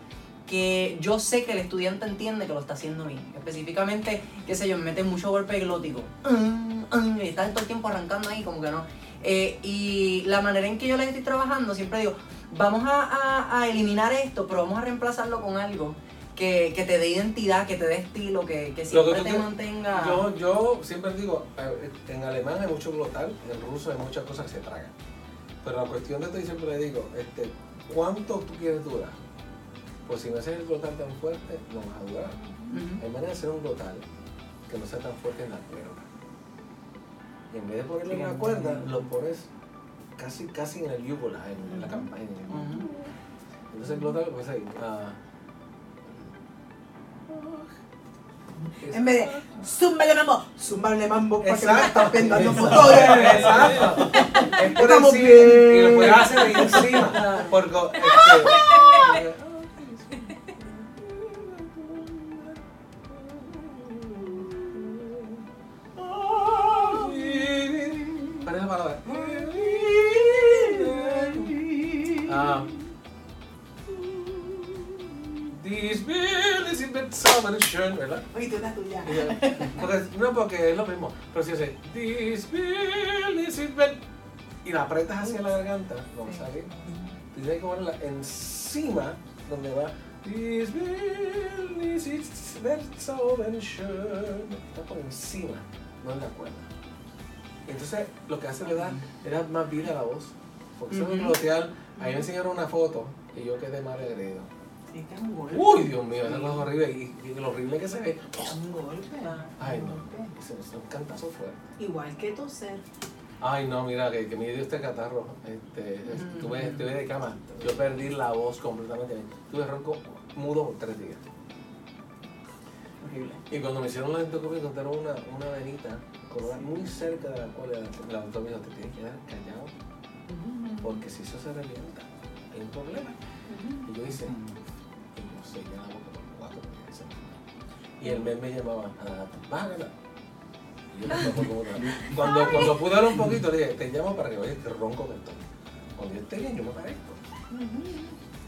[SPEAKER 5] que yo sé que el estudiante entiende que lo está haciendo bien. Específicamente, qué sé yo, me mete mucho golpe glótico. Mm, mm, y están todo el tiempo arrancando ahí como que no. Eh, y la manera en que yo les estoy trabajando, siempre digo, vamos a, a- a eliminar esto, pero vamos a reemplazarlo con algo que, que te dé identidad, que te dé estilo, que, siempre
[SPEAKER 2] que
[SPEAKER 5] te
[SPEAKER 2] te-
[SPEAKER 5] mantenga...
[SPEAKER 2] Yo, yo siempre digo, eh, en alemán hay mucho glotal, en ruso hay muchas cosas que se tragan. Pero la cuestión de esto, y siempre le digo, este, ¿cuánto tú quieres durar? Pues si me haces el glotal tan fuerte, no vas a durar. Hay manera de hacer un glotal que no sea tan fuerte en la cuerda. Y en vez de ponerlo en la cuerda, lo pones casi, casi en el yugola, en, la campaña. Entonces el glotal, pues ahí. ah,
[SPEAKER 1] En vez de zúmbale mambo, zúmbale mambo, porque me
[SPEAKER 2] Exacto.
[SPEAKER 1] estás pendando
[SPEAKER 2] Exacto. Es por
[SPEAKER 1] Estamos
[SPEAKER 2] encima,
[SPEAKER 1] bien.
[SPEAKER 2] Y lo puedes hacer encima. Porque, este, <laughs> ¿verdad?
[SPEAKER 1] Oye, tú la tuya.
[SPEAKER 2] Porque, no, porque es lo mismo. Pero si hace This is it well", y la apretas hacia la garganta, no a salir. Tienes que ponerla encima donde va This will is it so schön". Está por encima, no en la cuerda. Entonces, lo que hace le da, le da más vida a la voz. Porque eso es
[SPEAKER 5] Ujú.
[SPEAKER 2] gloteal. A mí me enseñaron una foto y yo quedé mal agredido.
[SPEAKER 1] Un golpe.
[SPEAKER 2] Uy, Dios mío, esa cosa horrible. Y, y lo horrible que se ve.
[SPEAKER 1] Es un golpe.
[SPEAKER 2] Ay,
[SPEAKER 1] un
[SPEAKER 2] no.
[SPEAKER 1] golpe.
[SPEAKER 2] Ese es un cantazo fuerte.
[SPEAKER 1] Igual que toser.
[SPEAKER 2] Ay, no, mira, que, que me dio este catarro. Este,
[SPEAKER 5] Mm.
[SPEAKER 2] estuve, estuve de cama. Yo perdí la voz completamente. Tuve ronco mudo por tres días.
[SPEAKER 5] Horrible.
[SPEAKER 2] Y cuando me hicieron la endoscopia encontraron una, una venita colorada muy cerca de la cual el el doctor me dijo, te tienes que quedar callado. Porque si eso se revienta, hay un problema. Y yo hice, Y el mes me llamaba, "Ah, vas a ganar. Y yo no como. <laughs> Cuando, cuando pude hablar un poquito, le dije, te llamo para que vayas que ronco que estoy. Cuando yo esté bien, yo me parezco.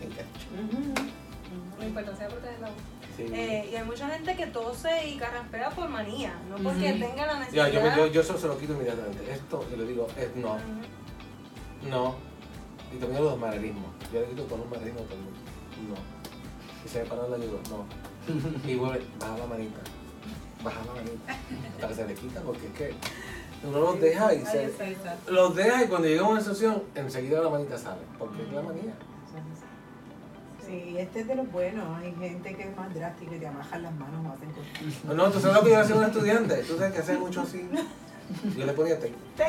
[SPEAKER 2] Engancho.
[SPEAKER 3] La importancia de proteger la voz.
[SPEAKER 2] Sí.
[SPEAKER 3] Eh, y hay mucha gente que tose y carraspea por manía, no porque tenga la
[SPEAKER 2] Ya,
[SPEAKER 3] necesidad.
[SPEAKER 2] yo, me- yo, yo eso se lo quito inmediatamente. Esto, y le digo, es no, no. Y también los manerismos. Yo le quito a todo el mundo. No. Y se me para le digo, no. Y vuelve, baja la manita. Baja la manita. Hasta que se le quita, porque es que uno los deja y se. Los deja y cuando llega una sesión, enseguida la manita sale. Porque es la manía.
[SPEAKER 1] Sí, este es de los buenos. Hay gente que es más drástica y te amajan las manos o hacen cosas.
[SPEAKER 2] No, tú sabes lo que yo hacía un estudiante. Tú sabes que hace mucho así. Yo le ponía té.
[SPEAKER 1] No,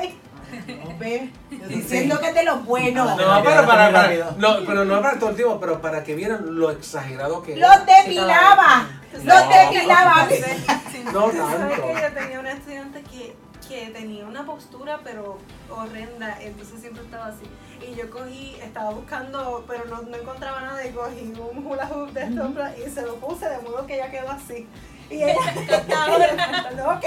[SPEAKER 1] ve, yo estoy diciendo que es de los buenos.
[SPEAKER 2] No,
[SPEAKER 4] No,
[SPEAKER 2] pero para, para- no, pero no para todo el tiempo, pero para que vieran lo exagerado que
[SPEAKER 1] Los depilaba. Los
[SPEAKER 2] No.
[SPEAKER 1] depilaba.
[SPEAKER 2] No
[SPEAKER 3] ¿Sabes
[SPEAKER 2] tanto.
[SPEAKER 3] que yo tenía una estudiante que que tenía una postura pero horrenda, entonces siempre estaba así. Y yo cogí, estaba buscando, pero no, no encontraba nada y cogí un hula hoop de estos y se lo puse de modo que ella quedó así. Y <laughs> ella cantando, ok,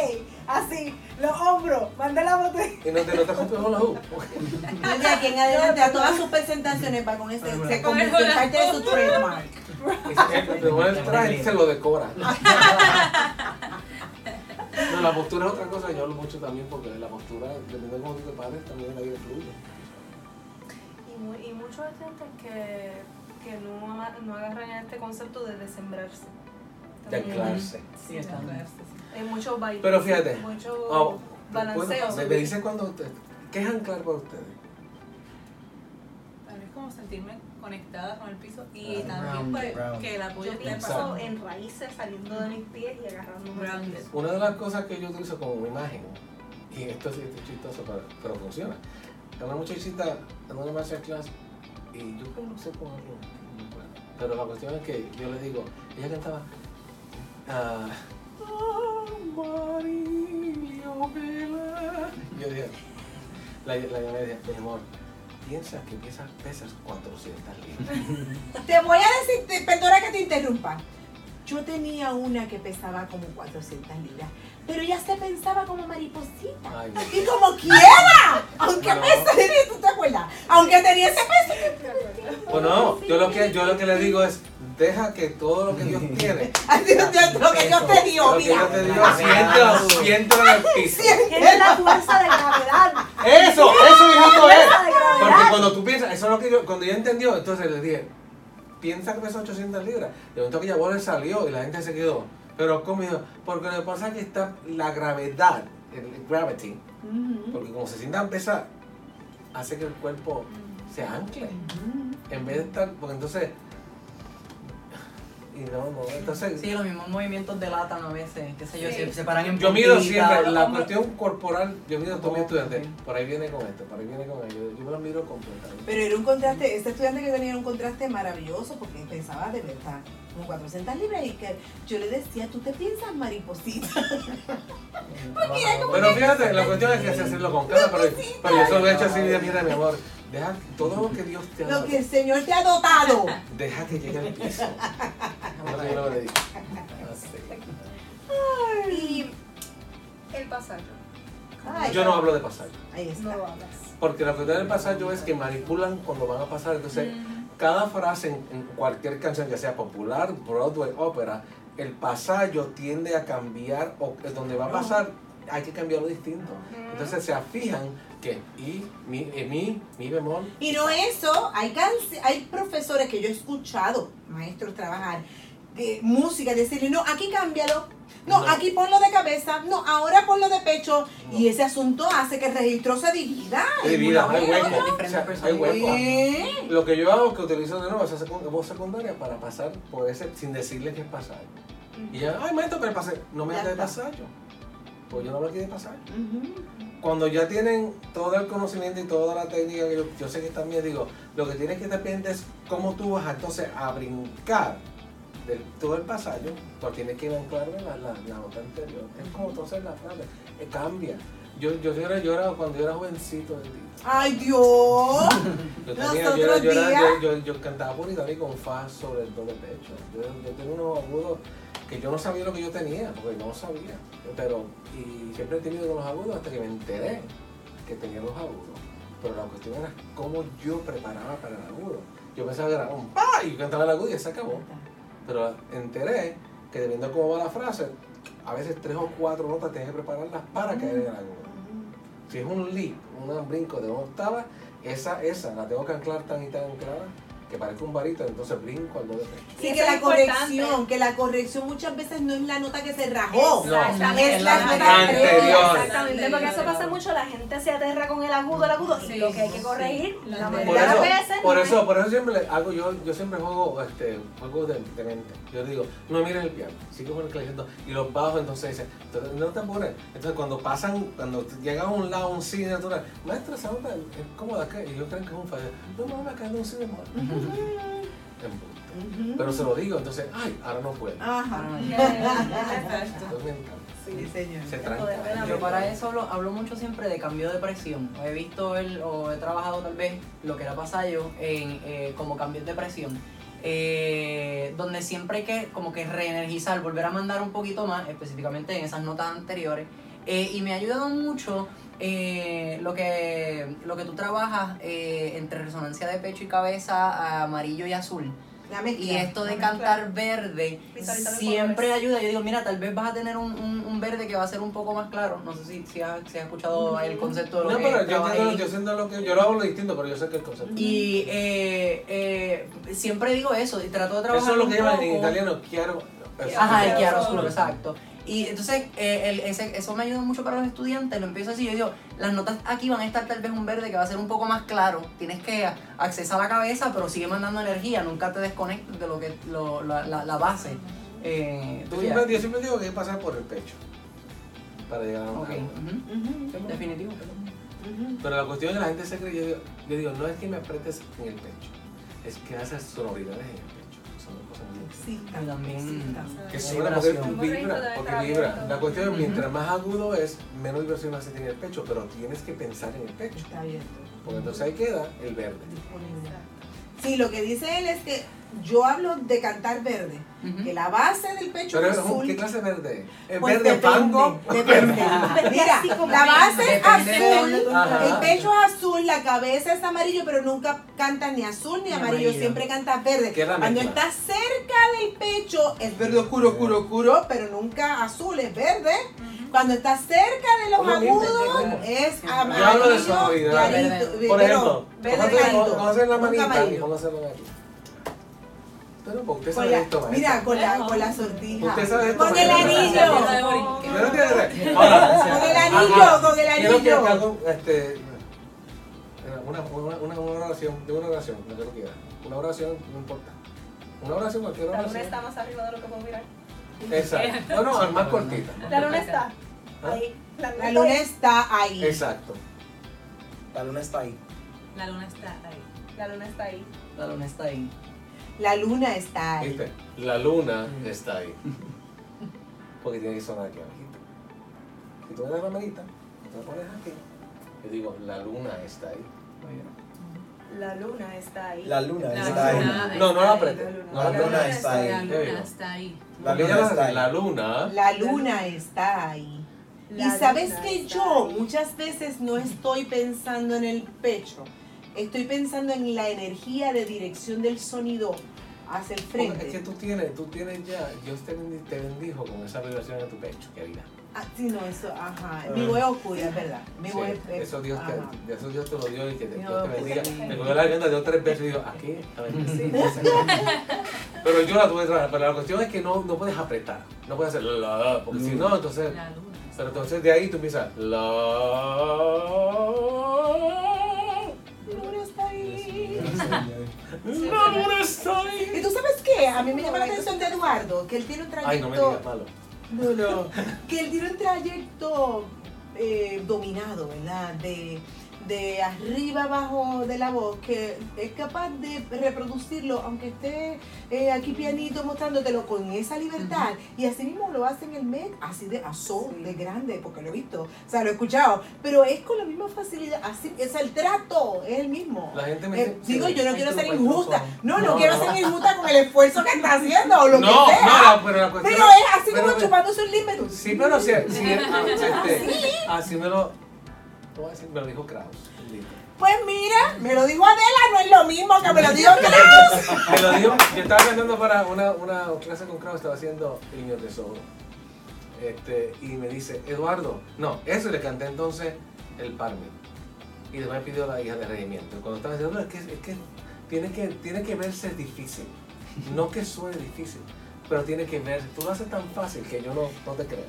[SPEAKER 3] así, los hombros, mandé la botella.
[SPEAKER 2] Y no te, no te rompes con la U.
[SPEAKER 1] De aquí en adelante a todas sus presentaciones va con ese, se convirtió en parte de su trademark.
[SPEAKER 2] Y se pone el traje y se lo decora. <laughs> No, la postura es otra cosa, yo hablo mucho también porque la postura, dependiendo de cómo tú te pares, también la vida fluye.
[SPEAKER 3] Y, mu- y muchos estudiantes que, que no, no agarran este concepto de desembrarse.
[SPEAKER 2] De anclarse.
[SPEAKER 5] Sí, está bien.
[SPEAKER 3] Hay mucho baile.
[SPEAKER 2] Pero fíjate,
[SPEAKER 3] Mucho
[SPEAKER 2] Oh,
[SPEAKER 3] balanceo.
[SPEAKER 2] bueno, me, me dice cuando usted, ¿qué es anclar para ustedes?
[SPEAKER 6] Tal vez como sentirme conectada con el piso y también pues, que el apoyo
[SPEAKER 3] Yo pienso en raíces saliendo de mis pies y agarrando
[SPEAKER 6] Grounded.
[SPEAKER 2] Una de las cosas que yo utilizo como imagen, y esto sí esto es chistoso, pero, pero funciona. Una muchachita en una masterclass, y yo creo que no sé cómo pero la cuestión es que yo le digo, ella cantaba, Amarillo Vela. Yo dije, la, la llamé y mi amor, piensas que pesas, pesas 400 libras. <laughs>
[SPEAKER 1] Te voy a decir, perdona que te interrumpa. Yo tenía una que pesaba como 400 libras, pero ella se pensaba como mariposita.
[SPEAKER 2] Ay.
[SPEAKER 1] Y como quiera, aunque
[SPEAKER 2] No.
[SPEAKER 1] pese, ¿tú te acuerdas? Aunque tenía ese peso.
[SPEAKER 2] Pues no, yo lo que yo lo que le digo es, deja que todo lo que Dios tiene, <laughs>
[SPEAKER 1] lo que Dios te dio,
[SPEAKER 2] lo que
[SPEAKER 1] mira.
[SPEAKER 2] Dios te dio, siéntelo, <laughs> siéntelo en el piso.
[SPEAKER 3] Tiene la fuerza de gravedad.
[SPEAKER 2] Eso, eso mismo es. Porque cuando tú piensas, eso es lo que yo, cuando yo entendió, entonces le dije, piensa que pesa 800 libras. De momento que ya le salió y la gente se quedó. Pero yo, Porque lo que pasa es que está la gravedad, el gravity, porque como se sientan pesar, hace que el cuerpo se ancle. En vez de estar, porque entonces, y no, no, entonces,
[SPEAKER 5] Sí, los mismos movimientos delatan a veces, qué sé yo,
[SPEAKER 3] Sí.
[SPEAKER 5] se separan en
[SPEAKER 2] yo mido siempre, la
[SPEAKER 3] Hombre.
[SPEAKER 2] cuestión corporal, yo mido a todos mis
[SPEAKER 5] Oh,
[SPEAKER 2] estudiantes,
[SPEAKER 5] ok.
[SPEAKER 2] por ahí viene con esto, por ahí viene con ello, yo me lo miro completamente.
[SPEAKER 1] Pero era un contraste, este estudiante que tenía un contraste maravilloso porque pensaba de verdad, como 400 libras y que yo le decía, tú te piensas mariposita. <laughs>
[SPEAKER 2] Pero fíjate, la cuestión es que que hacerlo con calma, pero, pero yo solo he hecho así, mira, mira, mi amor, deja todo lo que Dios te ha
[SPEAKER 1] Lo
[SPEAKER 2] dado,
[SPEAKER 1] que el Señor te ha dotado.
[SPEAKER 2] deja que llegue al piso. <laughs> Es le. Así.
[SPEAKER 3] Y el pasaje.
[SPEAKER 1] Ay,
[SPEAKER 2] Yo no hablo de pasaje,
[SPEAKER 1] Ahí está.
[SPEAKER 3] No hablas.
[SPEAKER 2] porque la cuestión del pasaje es que manipulan cuando van a pasar, entonces cada frase en, en cualquier canción, ya sea popular, Broadway, ópera, el pasallo tiende a cambiar, o eh, donde va a pasar hay que cambiarlo distinto. Entonces se fijan que y, mi, eh, mi, mi bemol,
[SPEAKER 1] Y no eso, hay, hay profesores que yo he escuchado, maestros trabajar, de música, decirle, no, aquí cámbialo, no,
[SPEAKER 2] No.
[SPEAKER 1] aquí ponlo de cabeza, no, ahora ponlo de pecho.
[SPEAKER 2] No.
[SPEAKER 1] Y ese asunto hace que el registro se divida.
[SPEAKER 2] de
[SPEAKER 1] en
[SPEAKER 2] vida,
[SPEAKER 1] uno
[SPEAKER 2] hay
[SPEAKER 1] y
[SPEAKER 2] hueco. O sea, hay hueco. Lo que yo hago es que utilizo de nuevo esa secund- voz secundaria para pasar por ese sin decirle que es pasaje. Y ya, ay maestro, pero pasé. No me hables de pasaje. Pues yo no hablo aquí de pasaje.
[SPEAKER 1] Ujú.
[SPEAKER 2] Cuando ya tienen todo el conocimiento y toda la técnica que yo, yo sé que están bien, digo, lo que tienes que depender es cómo tú vas entonces a brincar del todo el pasaje, pues tienes que anclarme la, la, la nota anterior. Es como entonces la frase, eh, cambia. Yo, yo, yo, era, yo cuando yo era jovencito.
[SPEAKER 1] Ay, Dios. <laughs>
[SPEAKER 2] Yo, tenía, yo, era- yo, era- yo, cantaba puritano y con fa sobre el doble pecho. Yo, yo tengo unos agudos que yo no sabía lo que yo tenía, porque no sabía. Pero, y siempre he tenido los agudos hasta que me enteré que tenía los agudos. Pero la cuestión era cómo yo preparaba para el agudo. Yo pensaba que era un pa y cantaba el agudo y se acabó. Pero enteré que dependiendo de cómo va la frase, a veces tres o cuatro notas tienes que prepararlas para caer en el agudo. Si es un leap, un brinco de una octava, esa, esa la tengo que anclar tan y tan anclada que parezca un varito, entonces brinco al do de pecho.
[SPEAKER 1] Sí, que la
[SPEAKER 3] es
[SPEAKER 1] corrección, que la corrección muchas veces no es la nota que se rajó.
[SPEAKER 3] Exactamente.
[SPEAKER 1] Es la
[SPEAKER 5] La
[SPEAKER 1] nota
[SPEAKER 2] anterior.
[SPEAKER 3] Exactamente, porque eso pasa mucho, la gente se aterra con el agudo, el agudo, y
[SPEAKER 6] Sí,
[SPEAKER 3] lo que hay que
[SPEAKER 6] sí.
[SPEAKER 3] corregir,
[SPEAKER 6] La
[SPEAKER 3] mayoría de veces
[SPEAKER 2] por eso, por eso siempre le hago yo, yo siempre juego este juego de, de mente. Yo digo, no miren el piano, sigue con el clavijito y los bajos entonces dicen, entonces, no te apures. Entonces cuando pasan, cuando llega a un lado un cine natural, maestra, esa nota es cómoda acá y ellos creen que es un fallo. No, no, me acá de un cine mal. Pero se lo digo, entonces, ay, ahora no puedo.
[SPEAKER 1] Ajá. <laughs>
[SPEAKER 6] Exacto.
[SPEAKER 2] Entonces me encanta.
[SPEAKER 1] Sí, señor.
[SPEAKER 2] Se tranca.
[SPEAKER 5] Yo para eso hablo, hablo mucho siempre de cambio de presión. He visto el, o he trabajado tal vez lo que era pasallo en eh, como cambios de presión. eh, donde siempre hay que como que reenergizar, volver a mandar un poquito más, específicamente en esas notas anteriores. Eh, y me ha ayudado mucho eh, lo, que, lo que tú trabajas eh, entre resonancia de pecho y cabeza, amarillo y azul.
[SPEAKER 1] La mezcla.
[SPEAKER 5] Y esto de cantar verde siempre
[SPEAKER 3] colores.
[SPEAKER 5] ayuda. Yo digo, mira, tal vez vas a tener un, un, un verde que va a ser un poco más claro. No sé si, si, has, si has escuchado el concepto de lo
[SPEAKER 2] No,
[SPEAKER 5] que
[SPEAKER 2] pero yo entiendo, yo siento lo que yo lo hablo distinto, pero yo sé que el concepto.
[SPEAKER 5] Y eh, eh, siempre digo eso, y trato de trabajar
[SPEAKER 2] Eso es lo que llaman en italiano chiaro.
[SPEAKER 5] Ajá, el
[SPEAKER 3] Chiaro
[SPEAKER 5] chiaroscuro,
[SPEAKER 3] oscuro.
[SPEAKER 5] exacto. Y entonces eh, el- ese- eso me ayuda mucho para los estudiantes, lo empiezo así, yo digo, las notas aquí van a estar tal vez un verde que va a ser un poco más claro, tienes que accesar a la cabeza, pero sigue mandando energía, nunca te desconectes de lo que lo- la, la- la base eh,
[SPEAKER 2] Yo siempre, yo siempre digo que hay que pasar por el pecho para llegar a un
[SPEAKER 5] Ok, ujú,
[SPEAKER 1] Ujú,
[SPEAKER 5] definitivo.
[SPEAKER 1] ujú.
[SPEAKER 2] Pero la cuestión es que la gente se cree, yo digo, yo digo, no es que me apretes en el pecho, es que haces sonoridades en el pecho.
[SPEAKER 5] También
[SPEAKER 2] Que
[SPEAKER 5] la
[SPEAKER 2] suena porque
[SPEAKER 5] vibración.
[SPEAKER 3] Tengo registro
[SPEAKER 2] vibra, porque vibra. La cuestión es, mientras más agudo es, menos vibración hace tiene el pecho, pero tienes que pensar en el pecho.
[SPEAKER 1] Está abierto.
[SPEAKER 2] Porque entonces ahí queda el verde.
[SPEAKER 1] Sí, lo que dice él es que yo hablo de cantar verde, que la base del pecho
[SPEAKER 2] Pero
[SPEAKER 1] es
[SPEAKER 2] es
[SPEAKER 1] azul.
[SPEAKER 2] ¿qué clase de verde? ¿El
[SPEAKER 1] Pues
[SPEAKER 2] verde pango?
[SPEAKER 1] depende. <laughs> Mira, la base es azul, el pecho es azul, la cabeza es amarillo, pero nunca canta ni azul ni
[SPEAKER 5] Ni
[SPEAKER 1] amarillo,
[SPEAKER 5] amarillo.
[SPEAKER 1] siempre canta verde.
[SPEAKER 2] ¿Qué es
[SPEAKER 1] Cuando está cerca del pecho es verde oscuro, oscuro, oscuro, pero nunca azul, es verde. Cuando está cerca de los agudos
[SPEAKER 2] es
[SPEAKER 1] amarillo,
[SPEAKER 2] hablo de sonoridad.
[SPEAKER 1] clarito,
[SPEAKER 5] Verde.
[SPEAKER 2] Por
[SPEAKER 1] pero
[SPEAKER 2] ejemplo, póngase la manita y póngase la aquí. Pero porque usted
[SPEAKER 1] Con
[SPEAKER 2] sabe
[SPEAKER 1] la-
[SPEAKER 2] esto,
[SPEAKER 1] mira, con la, con la sortija.
[SPEAKER 2] Usted sabe esto,
[SPEAKER 1] Con el anillo. Con el anillo, con el
[SPEAKER 2] Quiero que
[SPEAKER 1] anillo.
[SPEAKER 2] haga un, este, una, una, una, oración, de una oración, lo que tú quieras. Una oración, no importa. Una oración, cualquier
[SPEAKER 3] La luna
[SPEAKER 2] oración.
[SPEAKER 3] está más arriba de lo que puedo mirar.
[SPEAKER 2] Exacto. No, no, más cortita.
[SPEAKER 3] La luna está
[SPEAKER 2] ¿Ah?
[SPEAKER 3] ahí. La luna,
[SPEAKER 1] La luna está ahí.
[SPEAKER 2] Exacto.
[SPEAKER 4] La luna está ahí.
[SPEAKER 6] La luna está ahí.
[SPEAKER 3] La luna está ahí.
[SPEAKER 5] La luna está ahí.
[SPEAKER 1] La luna está ahí.
[SPEAKER 2] ¿Viste? La luna está ahí. Porque tiene que sonar aquí abajito. Si tú me das la manita, tú la pones aquí. Yo digo, la luna está ahí.
[SPEAKER 3] La luna está ahí.
[SPEAKER 4] La luna está ahí.
[SPEAKER 2] No, no la apretes. No
[SPEAKER 4] La luna está ahí.
[SPEAKER 6] La luna está ahí.
[SPEAKER 4] La luna
[SPEAKER 2] ella
[SPEAKER 4] está ahí.
[SPEAKER 2] La luna.
[SPEAKER 1] La luna está ahí.
[SPEAKER 3] La
[SPEAKER 1] y sabes que yo
[SPEAKER 3] ahí.
[SPEAKER 1] muchas veces no estoy pensando en el pecho, estoy pensando en la energía de dirección del sonido hacia el
[SPEAKER 2] Porque Es que
[SPEAKER 1] frente.
[SPEAKER 2] tú tienes, tú tienes ya, Dios te bendijo con esa vibración en tu pecho, querida.
[SPEAKER 1] Ah, sí, no, eso, ajá.
[SPEAKER 4] Ah.
[SPEAKER 1] Mi voz es oscura, es verdad. Mi
[SPEAKER 2] Sí,
[SPEAKER 1] voz es- es-
[SPEAKER 2] eso, Dios te, eso Dios te lo dio y que te, Dios te bendiga. Me cogió la garganta de tres veces y digo, aquí, a ver, Pero yo la tuve pero la cuestión es que no, no puedes apretar, no puedes hacer la, porque si no, entonces,
[SPEAKER 6] La luna.
[SPEAKER 2] pero entonces de ahí tú empiezas la.
[SPEAKER 1] La luna está ahí.
[SPEAKER 2] La luna está ahí.
[SPEAKER 1] Y tú sabes qué, a mí me llama la atención de Eduardo, que él tiene un trayecto...
[SPEAKER 2] Ay, no me digas malo.
[SPEAKER 1] No, no. Que él tiene un trayecto eh, dominado, ¿verdad? De, de arriba abajo de la voz, que es capaz de reproducirlo, aunque esté eh, aquí pianito mostrándotelo con esa libertad. Y así mismo lo hace en el Met, así de aso, de grande, porque lo he visto, o sea, lo he escuchado. Pero es con la misma facilidad, así es el trato, es el mismo.
[SPEAKER 2] La gente me
[SPEAKER 1] Eh,
[SPEAKER 2] dice-
[SPEAKER 1] digo, yo no quiero ser injusta. No, no,
[SPEAKER 2] No,
[SPEAKER 1] quiero
[SPEAKER 2] no.
[SPEAKER 1] ser injusta con el esfuerzo que está haciendo o lo
[SPEAKER 2] No,
[SPEAKER 1] que sea.
[SPEAKER 2] no, pero la cuestión
[SPEAKER 1] Pero es así
[SPEAKER 2] pero-
[SPEAKER 1] como chupándose un límite.
[SPEAKER 2] Sí, pero si, si <laughs> este, así me lo, ¿cómo voy a decir? me lo dijo Kraus.
[SPEAKER 1] Pues mira, me lo dijo Adela, no es lo mismo que me lo dijo <laughs> Kraus.
[SPEAKER 2] Me lo dijo, yo estaba cantando para una, una clase con Kraus, estaba haciendo Niño Tesoro. Este, y me dice, Eduardo, no, eso le canté entonces el Parme. Y después me pidió la hija de regimiento. Cuando estaba diciendo, no, es que, es que tiene que tiene que verse difícil. No que suene difícil, pero tiene que verse. Tú lo haces tan fácil que yo no, no te creo.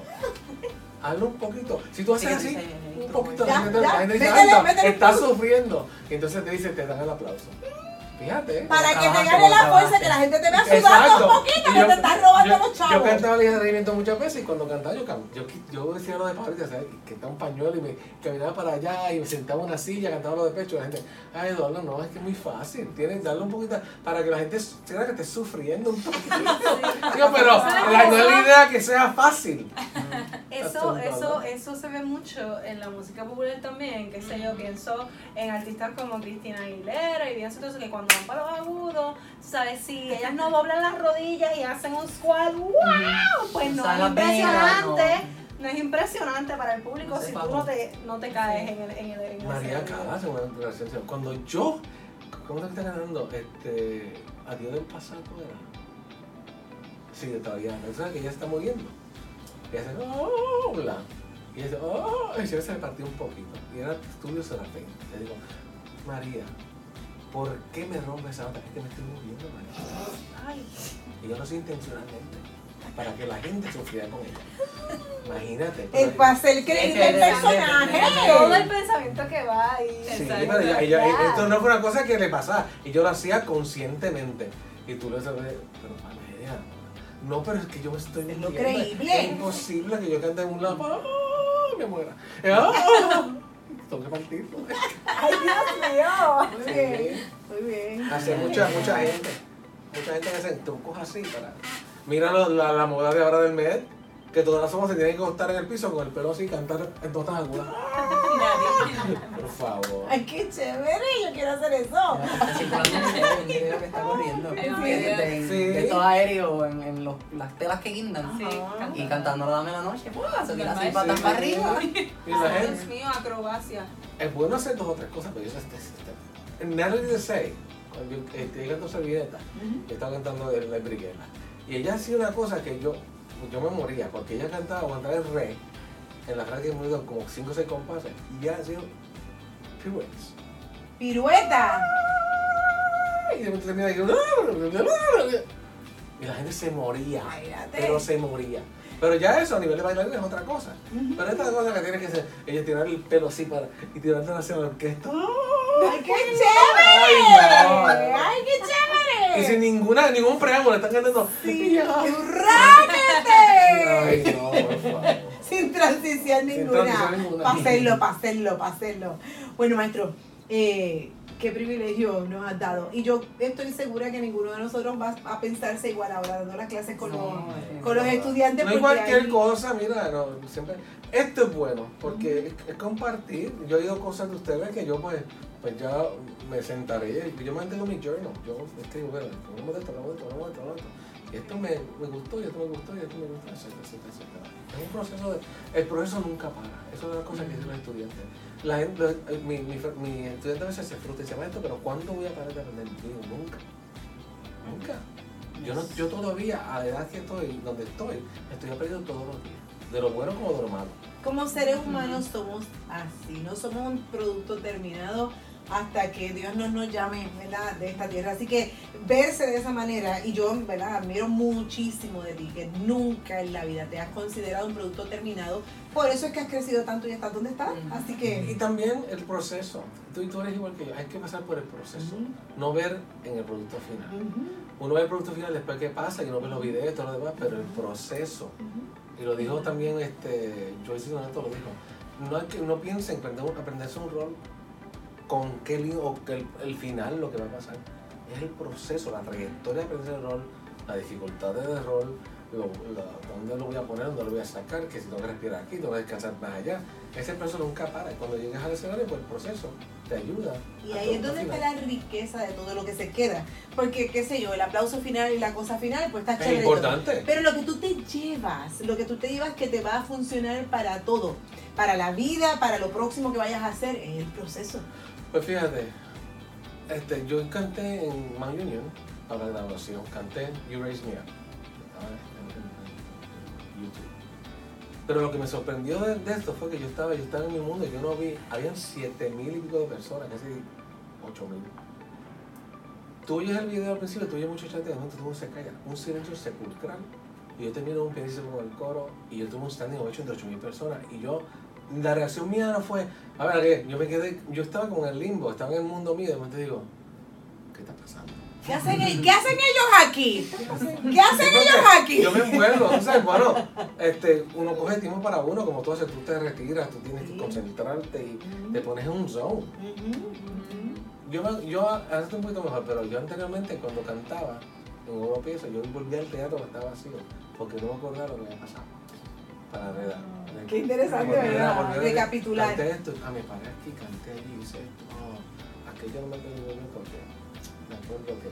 [SPEAKER 2] Hazlo un poquito. Si tú haces
[SPEAKER 5] Sí,
[SPEAKER 2] así,
[SPEAKER 5] sí, sí,
[SPEAKER 2] un poquito,
[SPEAKER 1] Ya,
[SPEAKER 2] la gente, dice,
[SPEAKER 1] métele,
[SPEAKER 2] anda,
[SPEAKER 1] métele
[SPEAKER 2] estás sufriendo. Y entonces te dice, te dan el aplauso. Fíjate. ¿eh?
[SPEAKER 1] Para que te gane la fuerza, que la gente te vea sudando
[SPEAKER 2] Exacto.
[SPEAKER 1] un poquito, que te estás robando
[SPEAKER 2] yo,
[SPEAKER 1] los
[SPEAKER 2] Yo
[SPEAKER 1] chavos.
[SPEAKER 2] cantaba el regimiento muchas veces y cuando cantaba yo, cam- yo, yo decía lo de Pablito, ¿sabes? que está un pañuelo y me caminaba para allá y me sentaba en una silla, cantaba lo de pecho. La gente, ay Eduardo, no, es que es muy fácil. Tienes que darle un poquito para que la gente sienta que estés sufriendo un poquito. <laughs> Digo, pero la, no es la idea que sea fácil.
[SPEAKER 3] Es eso, eso, eso se ve mucho en la música popular también, que sé yo, pienso en artistas como Cristina Aguilera y pienso entonces que cuando van para los agudos, ¿sabes? Si ellas no doblan las rodillas y hacen un squat, ¡wow! Pues no es impresionante.
[SPEAKER 5] no.
[SPEAKER 3] Es impresionante para el público
[SPEAKER 5] No
[SPEAKER 3] si tú no te, no te caes en el, en el, en el
[SPEAKER 2] María. Cuando yo, ¿cómo te está ganando? Este, Adiós del pasado era. Sí, de todavía. ¿No sabes que ella está muriendo? Y ella hace, oh, bla. Y dice, oh, y se le partió un poquito. Y era Estudio Serafín. Le digo, María, ¿por qué me rompes esa nota? Es que me estoy muriendo, María.
[SPEAKER 3] Ay,
[SPEAKER 2] Y yo lo hice intencionalmente. Para que la gente sufriera con ella. Imagínate.
[SPEAKER 1] Para hacer creíble el
[SPEAKER 5] que-
[SPEAKER 1] personaje.
[SPEAKER 3] todo el pensamiento que va ahí.
[SPEAKER 2] Sí, pero ella- ella- esto no fue una cosa que le pasaba. Y yo lo hacía conscientemente. Y tú le sabes, pero no, pero es que yo me estoy
[SPEAKER 1] Es lo creíble.
[SPEAKER 2] Es imposible que yo cante en un lado, ¡ah! me muera. ¡Ah! Tengo que partirlo.
[SPEAKER 1] Ay, Dios mío. Muy bien, muy bien.
[SPEAKER 2] Hace mucha, mucha gente. Mucha gente que hace trucos así para. Mira lo- la, la moda de ahora del Med, que todas las somos se tienen que acostar en el piso con el pelo así y cantar en todas agudas. Por favor.
[SPEAKER 1] Ay, qué chévere, yo quiero hacer eso.
[SPEAKER 5] Está circulando un video, un video que está corriendo. De, de-
[SPEAKER 2] Sí.
[SPEAKER 5] de todo aéreo en, en los, las telas que guindan.
[SPEAKER 6] Sí.
[SPEAKER 5] Y cantando la dame la noche, se tira así
[SPEAKER 6] Sí,
[SPEAKER 5] patas
[SPEAKER 2] sí.
[SPEAKER 5] para arriba.
[SPEAKER 2] Y la gente.
[SPEAKER 3] Dios mío, acrobacia.
[SPEAKER 2] Es bueno hacer dos o tres cosas, pero yo este, este, en Natalie de Say, cuando yo ella cantó Servilleta, yo estaba cantando en la briguela. Y ella hacía una cosa que yo, yo me moría, porque ella cantaba aguantar el re en la frase que ido como 5 o 6 compases, y ella hacía pirouettes.
[SPEAKER 1] Pirueta.
[SPEAKER 2] Y de repente termina ahí, y la gente se moría, pero se moría. Pero ya eso a nivel de bailarín es otra cosa. Pero esta cosa que tiene que ser, ella tirar el pelo así para, y tirarse hacia la orquesta.
[SPEAKER 1] Ay, qué
[SPEAKER 2] Ay,
[SPEAKER 1] chévere.
[SPEAKER 2] no.
[SPEAKER 1] Ay, qué
[SPEAKER 2] Y sin
[SPEAKER 1] chévere.
[SPEAKER 2] ninguna, ningún preámbulo, están cantando.
[SPEAKER 1] Sí,
[SPEAKER 2] Ay,
[SPEAKER 1] ¡Ráquete!
[SPEAKER 2] no, por favor. <laughs>
[SPEAKER 1] Sin transición ninguna.
[SPEAKER 2] ninguna.
[SPEAKER 1] Para hacerlo, para hacerlo, para hacerlo. Bueno, maestro, eh, qué privilegio nos has dado. Y yo estoy segura que ninguno de nosotros va a pensarse igual ahora dando las clases con, los,
[SPEAKER 5] No,
[SPEAKER 1] con los estudiantes.
[SPEAKER 2] No cualquier
[SPEAKER 1] hay-
[SPEAKER 2] cosa, mira, no, siempre. Esto es bueno, porque es, es compartir. Yo he oído cosas de ustedes que yo, pues, pues ya me sentaré. y Yo mantengo mi journal. Yo escribo, bueno, hablamos de esto, hablamos de esto, hablamos de esto, esto. Esto me, me gustó, y esto me gustó, y esto me gustó, etcétera, etcétera, etcétera. Es un proceso de. El proceso nunca para. Eso es una cosa que dicen los estudiantes. La gente, los- eh, mi, mi, mi estudiante a veces se frustra y dice, maestro, pero ¿cuándo voy a parar de aprender? Digo, nunca. Nunca. Yo, no, yo todavía, a la edad que estoy, donde estoy, estoy aprendiendo todos los días. De lo bueno como de lo malo.
[SPEAKER 1] Como seres humanos somos así, no somos un producto terminado hasta que Dios no nos llame ¿verdad? de esta tierra. Así que verse de esa manera, y yo ¿verdad? admiro muchísimo de ti, que nunca en la vida te has considerado un producto terminado. Por eso es que has crecido tanto y estás donde estás. Así
[SPEAKER 2] Y
[SPEAKER 1] que...
[SPEAKER 2] también el proceso. Tú, tú eres igual que yo. Hay que pasar por el proceso. No ver en el producto final. Uno ve el producto final después que pasa y uno ve los videos y todo lo demás, pero el proceso. Y lo dijo también este, Joyce Donato lo dijo. No, hay que, no piensen en aprender, aprenderse un rol con qué li- o que el, el final lo que va a pasar. Es el proceso, la trayectoria de aprender el rol, la dificultad del rol, lo, la- dónde lo voy a poner, dónde lo voy a sacar, que si tengo que respirar aquí, tengo que descansar más allá. Ese proceso nunca para. Cuando llegas al escenario, pues el proceso te ayuda.
[SPEAKER 1] Y ahí es donde está la riqueza de todo lo que se queda. Porque, qué sé yo, el aplauso final y la cosa final, pues está
[SPEAKER 2] Es
[SPEAKER 1] chévere.
[SPEAKER 2] importante.
[SPEAKER 1] Pero lo que tú te llevas, lo que tú te llevas que te va a funcionar para todo, para la vida, para lo próximo que vayas a hacer, es el proceso.
[SPEAKER 2] Pues fíjate, este, yo canté en Mount Union para la graduación, canté You Raise Me Up. YouTube. Pero lo que me sorprendió de, esto fue que yo estaba, yo estaba en mi mundo y yo no vi, habían siete mil y pico de personas, casi ocho mil. Tú oyes el video al principio, tú oyes mucho chat de momento todo se calla, un silencio sepulcral. Y yo termino un pianista con el coro y yo tuve un standing ovation de 8000 personas. Y yo, la reacción mía no fue, a ver, ¿qué? yo me quedé, yo estaba como en el limbo, estaba en el mundo mío, y de momento digo, ¿qué está pasando?
[SPEAKER 1] ¿Qué hacen, ¿qué hacen ellos aquí? ¿Qué hacen ellos aquí?
[SPEAKER 2] Yo me envuelvo, tú sabes, bueno, este, uno coge tiempo para uno, como tú haces, tú te retiras, tú tienes que concentrarte y te pones en un zone. Yo, me- yo ahora estoy un poquito mejor, pero yo anteriormente cuando cantaba en una pieza, yo volvía al teatro que estaba vacío, porque no me acordaba lo que había pasado. Para redar.
[SPEAKER 1] Qué interesante, ¿verdad? Recapitular.
[SPEAKER 2] Canté esto, a mi pareja aquí, canté allí, hice esto. Oh, aquello no me quedó bien porque me acuerdo que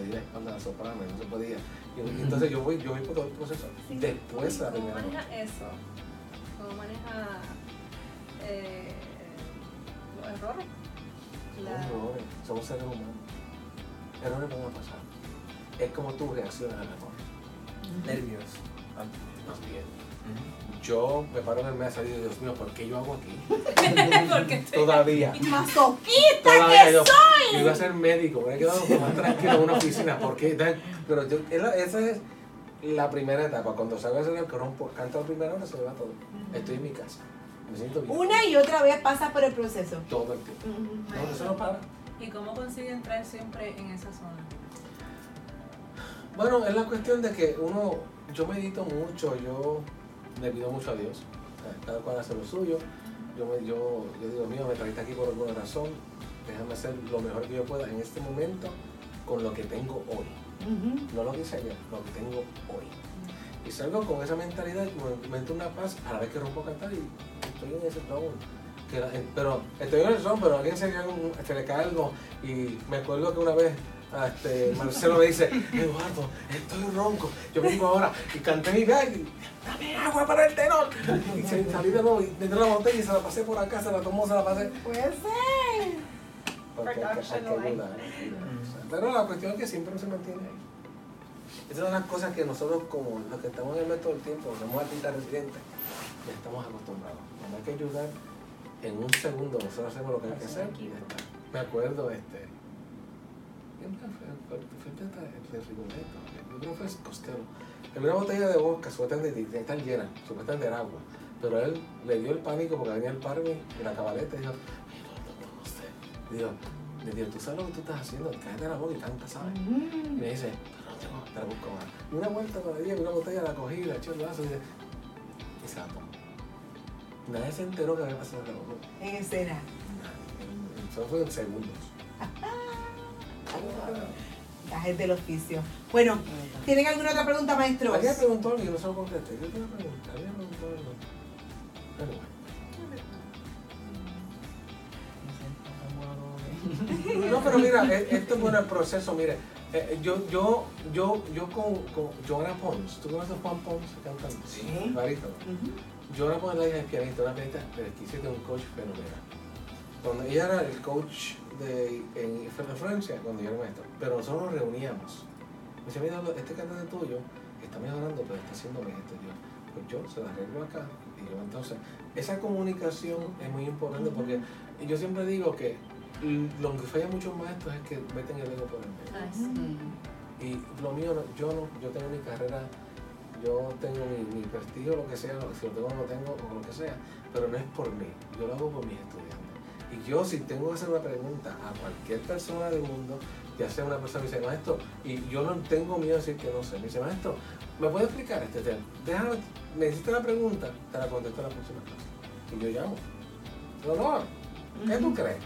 [SPEAKER 2] le di la espalda a la soprano y no se podía. Y, y entonces yo voy, yo voy por todo el proceso.
[SPEAKER 3] Sí.
[SPEAKER 2] Después de la
[SPEAKER 3] ¿Cómo
[SPEAKER 2] primera
[SPEAKER 3] maneja
[SPEAKER 2] noche.
[SPEAKER 3] eso? ¿Cómo maneja eh, los errores? La-
[SPEAKER 2] Somos errores, somos seres humanos. Errores van a pasar. Es como tú reaccionas al error.
[SPEAKER 4] Nervios.
[SPEAKER 2] También. Yo me paro en el mesa y digo, Dios mío, ¿por qué yo hago aquí? <laughs>
[SPEAKER 6] Porque
[SPEAKER 2] Todavía.
[SPEAKER 1] ¡Masoquista
[SPEAKER 2] Todavía
[SPEAKER 1] que
[SPEAKER 2] yo,
[SPEAKER 1] soy!
[SPEAKER 2] yo iba a ser médico, me he quedado más tranquilo en una oficina. porque Pero yo, esa es la primera etapa. Cuando sabes hacer el corón, por canta la primera hora, se me va todo. Estoy en mi casa. Me siento bien.
[SPEAKER 1] Una y otra vez pasa por el proceso.
[SPEAKER 2] Todo el tiempo.
[SPEAKER 1] Ujú.
[SPEAKER 2] No, eso no para.
[SPEAKER 6] ¿Y cómo consigue entrar siempre en esa zona?
[SPEAKER 2] Bueno, es la cuestión de que uno, yo medito mucho, yo le pido mucho a Dios. Cada cual hace lo suyo. Yo, me, yo, yo digo, mío, me trajiste aquí por alguna razón. Déjame hacer lo mejor que yo pueda en este momento con lo que tengo hoy. No lo que hice ayer, lo que tengo hoy. Y salgo con esa mentalidad y me, entra una paz a la vez que rompo a cantar y estoy en ese la- en- pero estoy en el zone, pero a alguien se, le cae un- se le cae algo. Y me acuerdo que una vez este, Marcelo me dice, Eduardo, estoy ronco. Yo vengo ahora y canté mi y dame agua para el tenor. Y se- salí de nuevo y me entré la botella y se la pasé por acá, se la tomó, se la pasé.
[SPEAKER 1] Puede ser.
[SPEAKER 2] Porque. Pero la cuestión es que siempre se mantiene ahí. Esa es una de las cosas que nosotros, como los que estamos en el método del tiempo, somos artistas residentes, ya estamos acostumbrados. Cuando hay que ayudar, en un segundo nosotros hacemos lo que hay que hacer y ya está. Me acuerdo, este. ¿Quién fue? Fue, el de Rigoletto, fue Costello. En una botella de vodka, supuestamente de estar llena, supuestamente era agua. Pero él le dio el pánico porque venía el Parmi y la cabaleta y dijo, "Ay, ¿cómo usted?". Le digo, le digo, tú sabes lo que tú estás haciendo, cállate la boca y canta, ¿sabes? Y
[SPEAKER 1] Ujú.
[SPEAKER 2] me dice, pero no tengo, te la busco ahora. Y una vuelta por ahí, una botella la cogí, la eché el vaso y, dice, y se la tomó. Nadie se enteró que había pasado la boca.
[SPEAKER 1] En escena.
[SPEAKER 2] Nadie. Eso fue en segundos. <laughs>
[SPEAKER 1] Gajes del oficio. Bueno, ¿tienen alguna otra pregunta, maestros?
[SPEAKER 2] Alguien preguntó algo y yo no se lo contesté. Yo te voy a preguntar, alguien preguntó algo. Pero bueno. No, pero mira, e- esto es bueno el proceso, mire. eh, yo, yo, yo, yo con, con Joana Pons, ¿tú conoces a Juan Pons, cantante?
[SPEAKER 1] Sí.
[SPEAKER 2] Barítono.
[SPEAKER 1] Ujú.
[SPEAKER 2] Joana Pons es la hija del pianista, una pianista exquisita, un coach fenomenal. Cuando ella era el coach de, en, Francia, cuando yo era maestro, pero nosotros nos reuníamos. Me decía, mira, este cantante tuyo está mejorando, pero está haciendo esto. Yo, pues yo se lo arreglo acá. Y yo, entonces, esa comunicación es muy importante porque yo siempre digo que lo que falla muchos maestros es que meten el ego por el medio.
[SPEAKER 3] Sí.
[SPEAKER 2] Y lo mío, yo no, yo tengo mi carrera, yo tengo mi, mi prestigio, lo que sea, si lo tengo o no lo tengo, o lo que sea, pero no es por mí, yo lo hago por mis estudiantes. Y yo si tengo que hacer una pregunta a cualquier persona del mundo, ya sea una persona que me dice, maestro, y yo no tengo miedo de decir que no sé, me dice, maestro, ¿me puede explicar este tema? Déjame, me hiciste la pregunta, te la contesto en la próxima clase. Y yo llamo. No, no, ¿qué tú crees?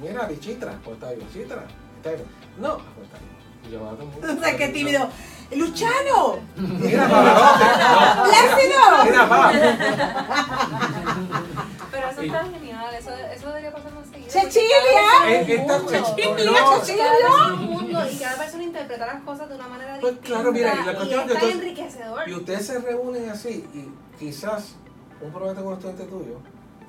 [SPEAKER 2] Mira, bichitra, pues está bien, chitra, está bien. No, pues está bien. Y yo, ah, todo el mundo- <laughs>
[SPEAKER 1] O sea, qué tímido. ¡Luchano!
[SPEAKER 2] Mira,
[SPEAKER 1] ¡Plácido!
[SPEAKER 3] Pero eso
[SPEAKER 2] Y-
[SPEAKER 3] está genial, eso, eso debería pasar más seguido.
[SPEAKER 1] ¡Chechilia!
[SPEAKER 2] Chechilia,
[SPEAKER 3] mundo.
[SPEAKER 1] Chechilia.
[SPEAKER 3] Mundo y cada persona interpreta las cosas de una manera
[SPEAKER 2] Pues
[SPEAKER 3] distinta.
[SPEAKER 2] claro, mira, y la
[SPEAKER 3] y
[SPEAKER 2] cuestión
[SPEAKER 3] es
[SPEAKER 2] que
[SPEAKER 3] enriquecedor.
[SPEAKER 2] Y ustedes se reúnen así y quizás un problema con un estudiante tuyo,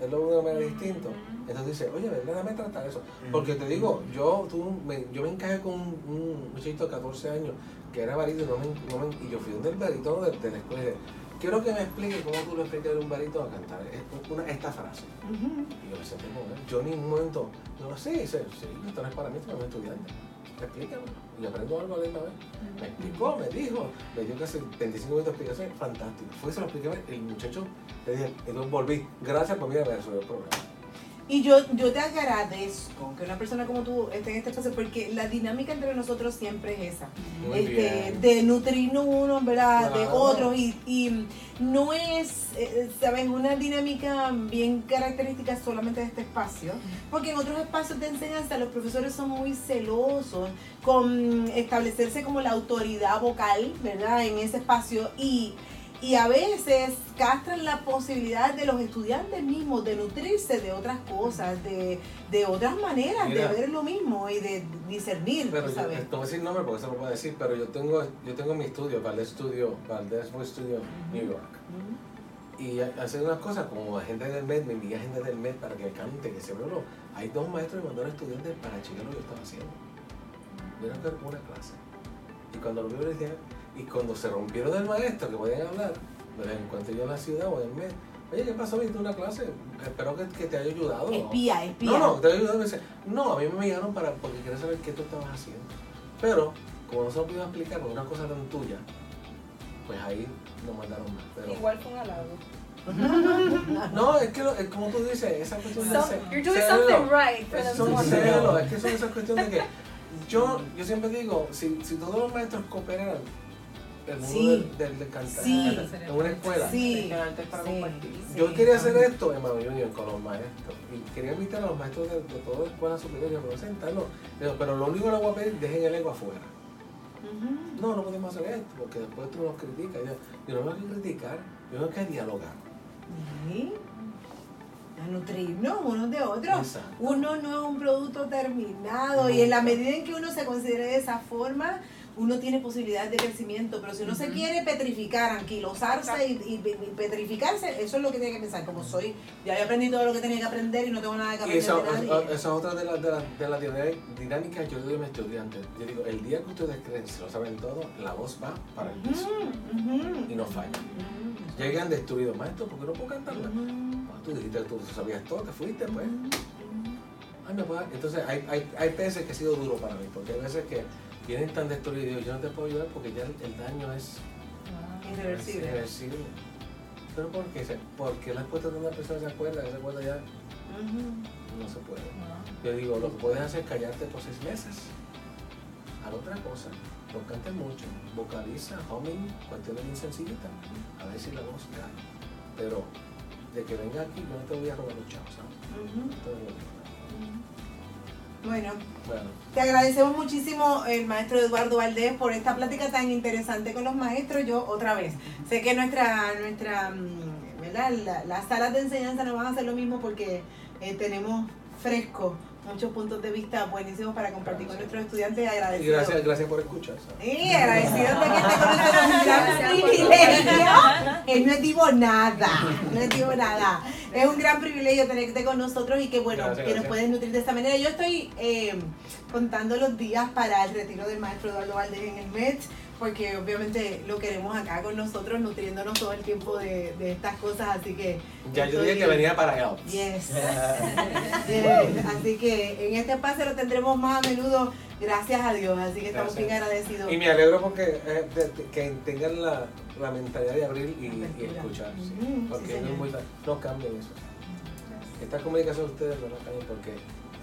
[SPEAKER 2] él lo de una manera distinta. Entonces dice, oye, déjame tratar eso. Porque te digo, yo, tú, me, yo me encajé con un, un muchachito de 14 años que era barítono no no me- y yo fui donde el barítono de, de la escuela quiero que me explique cómo tú le explicas a un barítono a cantar es- una, esta frase. Y yo me senté con él. Yo ni un momento, no, sí, sí, esto no es para mí, esto es para mi estudiante. Explícame. Y aprendo algo a la misma vez. Me explicó, me dijo, me dio casi 25 minutos de explicación, fantástico. Fue, se lo expliqué, el muchacho, le dije, entonces volví, gracias por mira, me resolvió el problema.
[SPEAKER 1] Y yo, yo te agradezco que una persona como tú esté en este espacio, porque la dinámica entre nosotros siempre es esa.
[SPEAKER 2] Muy
[SPEAKER 1] este,
[SPEAKER 2] bien.
[SPEAKER 1] de nutrirnos unos, ¿verdad? De otros. Y, y no es, eh, ¿sabes? Una dinámica bien característica solamente de este espacio. Porque en otros espacios de enseñanza los profesores son muy celosos con establecerse como la autoridad vocal, ¿verdad? En ese espacio. Y y a veces castran la posibilidad de los estudiantes mismos de nutrirse de otras cosas, de, de otras maneras
[SPEAKER 2] Mira.
[SPEAKER 1] de ver lo mismo y de discernir,
[SPEAKER 2] Pero yo,
[SPEAKER 1] ¿sabes?
[SPEAKER 2] no voy a decir nombre porque eso no puedo decir, pero yo tengo, yo tengo mi estudio, Valdez Studio, Valdez Voice Studio, New York. Y ha- hace unas cosas como gente del MED, me envía gente del MED para que cante, que se no. Hay dos maestros que mandaron estudiantes para checar lo que yo estaba haciendo. Que era una clase. Y cuando lo vi, le dije, y cuando se rompieron del maestro, que podían hablar, me los encontré yo en la ciudad o en el. Oye, ¿qué pasó? ¿Viste una clase? Espero que, que te haya ayudado.
[SPEAKER 1] Espía, espía.
[SPEAKER 2] No, no, te haya ayudado. Me dice, no, a mí me llamaron para, porque quería saber qué tú estabas haciendo. Pero, como no se lo pudieron explicar con una cosa tan tuya, pues ahí nos mandaron más. Pero,
[SPEAKER 3] Igual fue un halago. <laughs>
[SPEAKER 2] no, es que lo- es como tú dices, esa cuestión de ser-
[SPEAKER 3] you're doing
[SPEAKER 2] serlo.
[SPEAKER 3] something right
[SPEAKER 2] Es son es que son esas cuestiones de que yo, yo siempre digo, si, si todos los maestros cooperaran el mundo
[SPEAKER 1] Sí.
[SPEAKER 2] del, del, del cantar
[SPEAKER 1] Sí.
[SPEAKER 2] en una escuela,
[SPEAKER 1] Sí,
[SPEAKER 5] para
[SPEAKER 2] yo quería hacer esto en Mami Union con los maestros y quería invitar a los maestros de, de todas las escuelas superiores a presentarlo, Digo, pero lo único que le voy a pedir, dejen el ego afuera. No, no podemos hacer esto porque después tú nos criticas. Yo, yo no tengo que criticar, yo tengo que dialogar.
[SPEAKER 1] A nutrirnos unos de otros.
[SPEAKER 2] Exacto.
[SPEAKER 1] Uno no es un producto terminado y en la medida en que uno se considere de esa forma, uno tiene posibilidades de crecimiento, pero si uno se quiere petrificar, anquilosarse y, y- y petrificarse, eso es lo que tiene que pensar. Como soy, ya he aprendido todo lo que tenía que aprender y no tengo nada que
[SPEAKER 2] Y
[SPEAKER 1] aprender
[SPEAKER 2] esa,
[SPEAKER 1] de nadie.
[SPEAKER 2] esa es otra de las de dinámicas que yo le doy a mis estudiantes. Yo digo, el día que ustedes creen, si lo saben todo, la voz va para el piso y no falla.
[SPEAKER 1] Ujú.
[SPEAKER 2] Llegan destruidos, maestro, ¿por qué no puedo cantarla? Ah, Tú dijiste, tú sabías todo, te fuiste, pues. Ay, me puedo- Entonces, hay, hay, hay veces que ha sido duro para mí, porque hay veces que vienen tan destruidos digo, yo no te puedo ayudar porque ya el, el daño es
[SPEAKER 1] Irreversible.
[SPEAKER 2] irreversible. ¿Pero por qué? Porque la respuesta de una persona se acuerda, se acuerda ya, no se puede. Yo digo, lo que puedes hacer es callarte por seis meses. Haz otra cosa. No cantes mucho. Vocaliza, humming, cuestiones bien sencillitas. A ver si la voz cae. Pero de que venga aquí, yo no te voy a robar los chavos, ¿sabes?
[SPEAKER 1] Ujú.
[SPEAKER 2] No te voy a robar.
[SPEAKER 1] Bueno,
[SPEAKER 2] Bueno,
[SPEAKER 1] te agradecemos muchísimo el maestro Eduardo Valdés por esta plática tan interesante con los maestros. Yo otra vez, sé que nuestra, nuestra, mm, ¿verdad? La- las salas de enseñanza no van a hacer lo mismo porque eh, tenemos fresco muchos puntos de vista buenísimos para compartir con nuestros estudiantes y
[SPEAKER 2] y
[SPEAKER 1] agradecidos.
[SPEAKER 2] gracias, gracias por escuchar.
[SPEAKER 1] Sí, agradecidos de que esté con nosotros, <laughs> un gran privilegio. Él no es divo nada, no es divo nada. Es un gran privilegio tenerte con nosotros y que bueno,
[SPEAKER 2] Gracias,
[SPEAKER 1] que nos puedes nutrir de esta manera. Yo estoy eh, contando los días para el retiro del maestro Eduardo Valdés en el MET, porque obviamente lo queremos acá con nosotros, nutriéndonos todo el tiempo de, de estas cosas, así que...
[SPEAKER 2] Ya yo dije que venía para allá.
[SPEAKER 1] Yes. <laughs> Yes. Así que en este espacio lo tendremos más a menudo, gracias a Dios. Así que estamos
[SPEAKER 2] Gracias.
[SPEAKER 1] bien agradecidos.
[SPEAKER 2] Y me alegro porque eh, de- de- que tengan la, la mentalidad de abrir y, escuchar. sí, Porque no, es muy, no cambien eso. Esta comunicación ustedes no la porque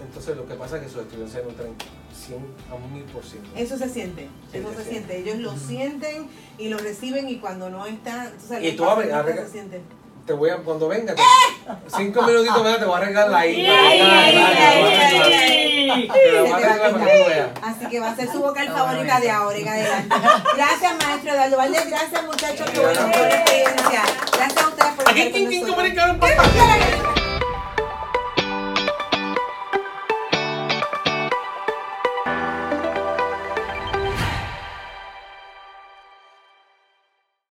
[SPEAKER 2] entonces lo que pasa es que sus estudiantes se nutren 100 a un mil por ciento.
[SPEAKER 1] Eso se siente,
[SPEAKER 2] Sí,
[SPEAKER 1] eso
[SPEAKER 2] se
[SPEAKER 1] se
[SPEAKER 2] siente.
[SPEAKER 1] siente. Ellos lo sienten y lo reciben y cuando no está, tú sabes,
[SPEAKER 2] Y tú
[SPEAKER 1] nada,
[SPEAKER 2] arregla-
[SPEAKER 1] se siente.
[SPEAKER 2] Te voy a, cuando venga, te- cinco minutitos más te voy a arreglar la isla.
[SPEAKER 1] Así que va a ser su vocal favorita de ahora en adelante. Gracias, maestro Eduardo Valdés. Gracias, muchachos. Qué buena, experiencia. Gracias a ustedes por
[SPEAKER 2] Aquí,
[SPEAKER 1] estar con
[SPEAKER 2] ¿quién
[SPEAKER 1] nosotros.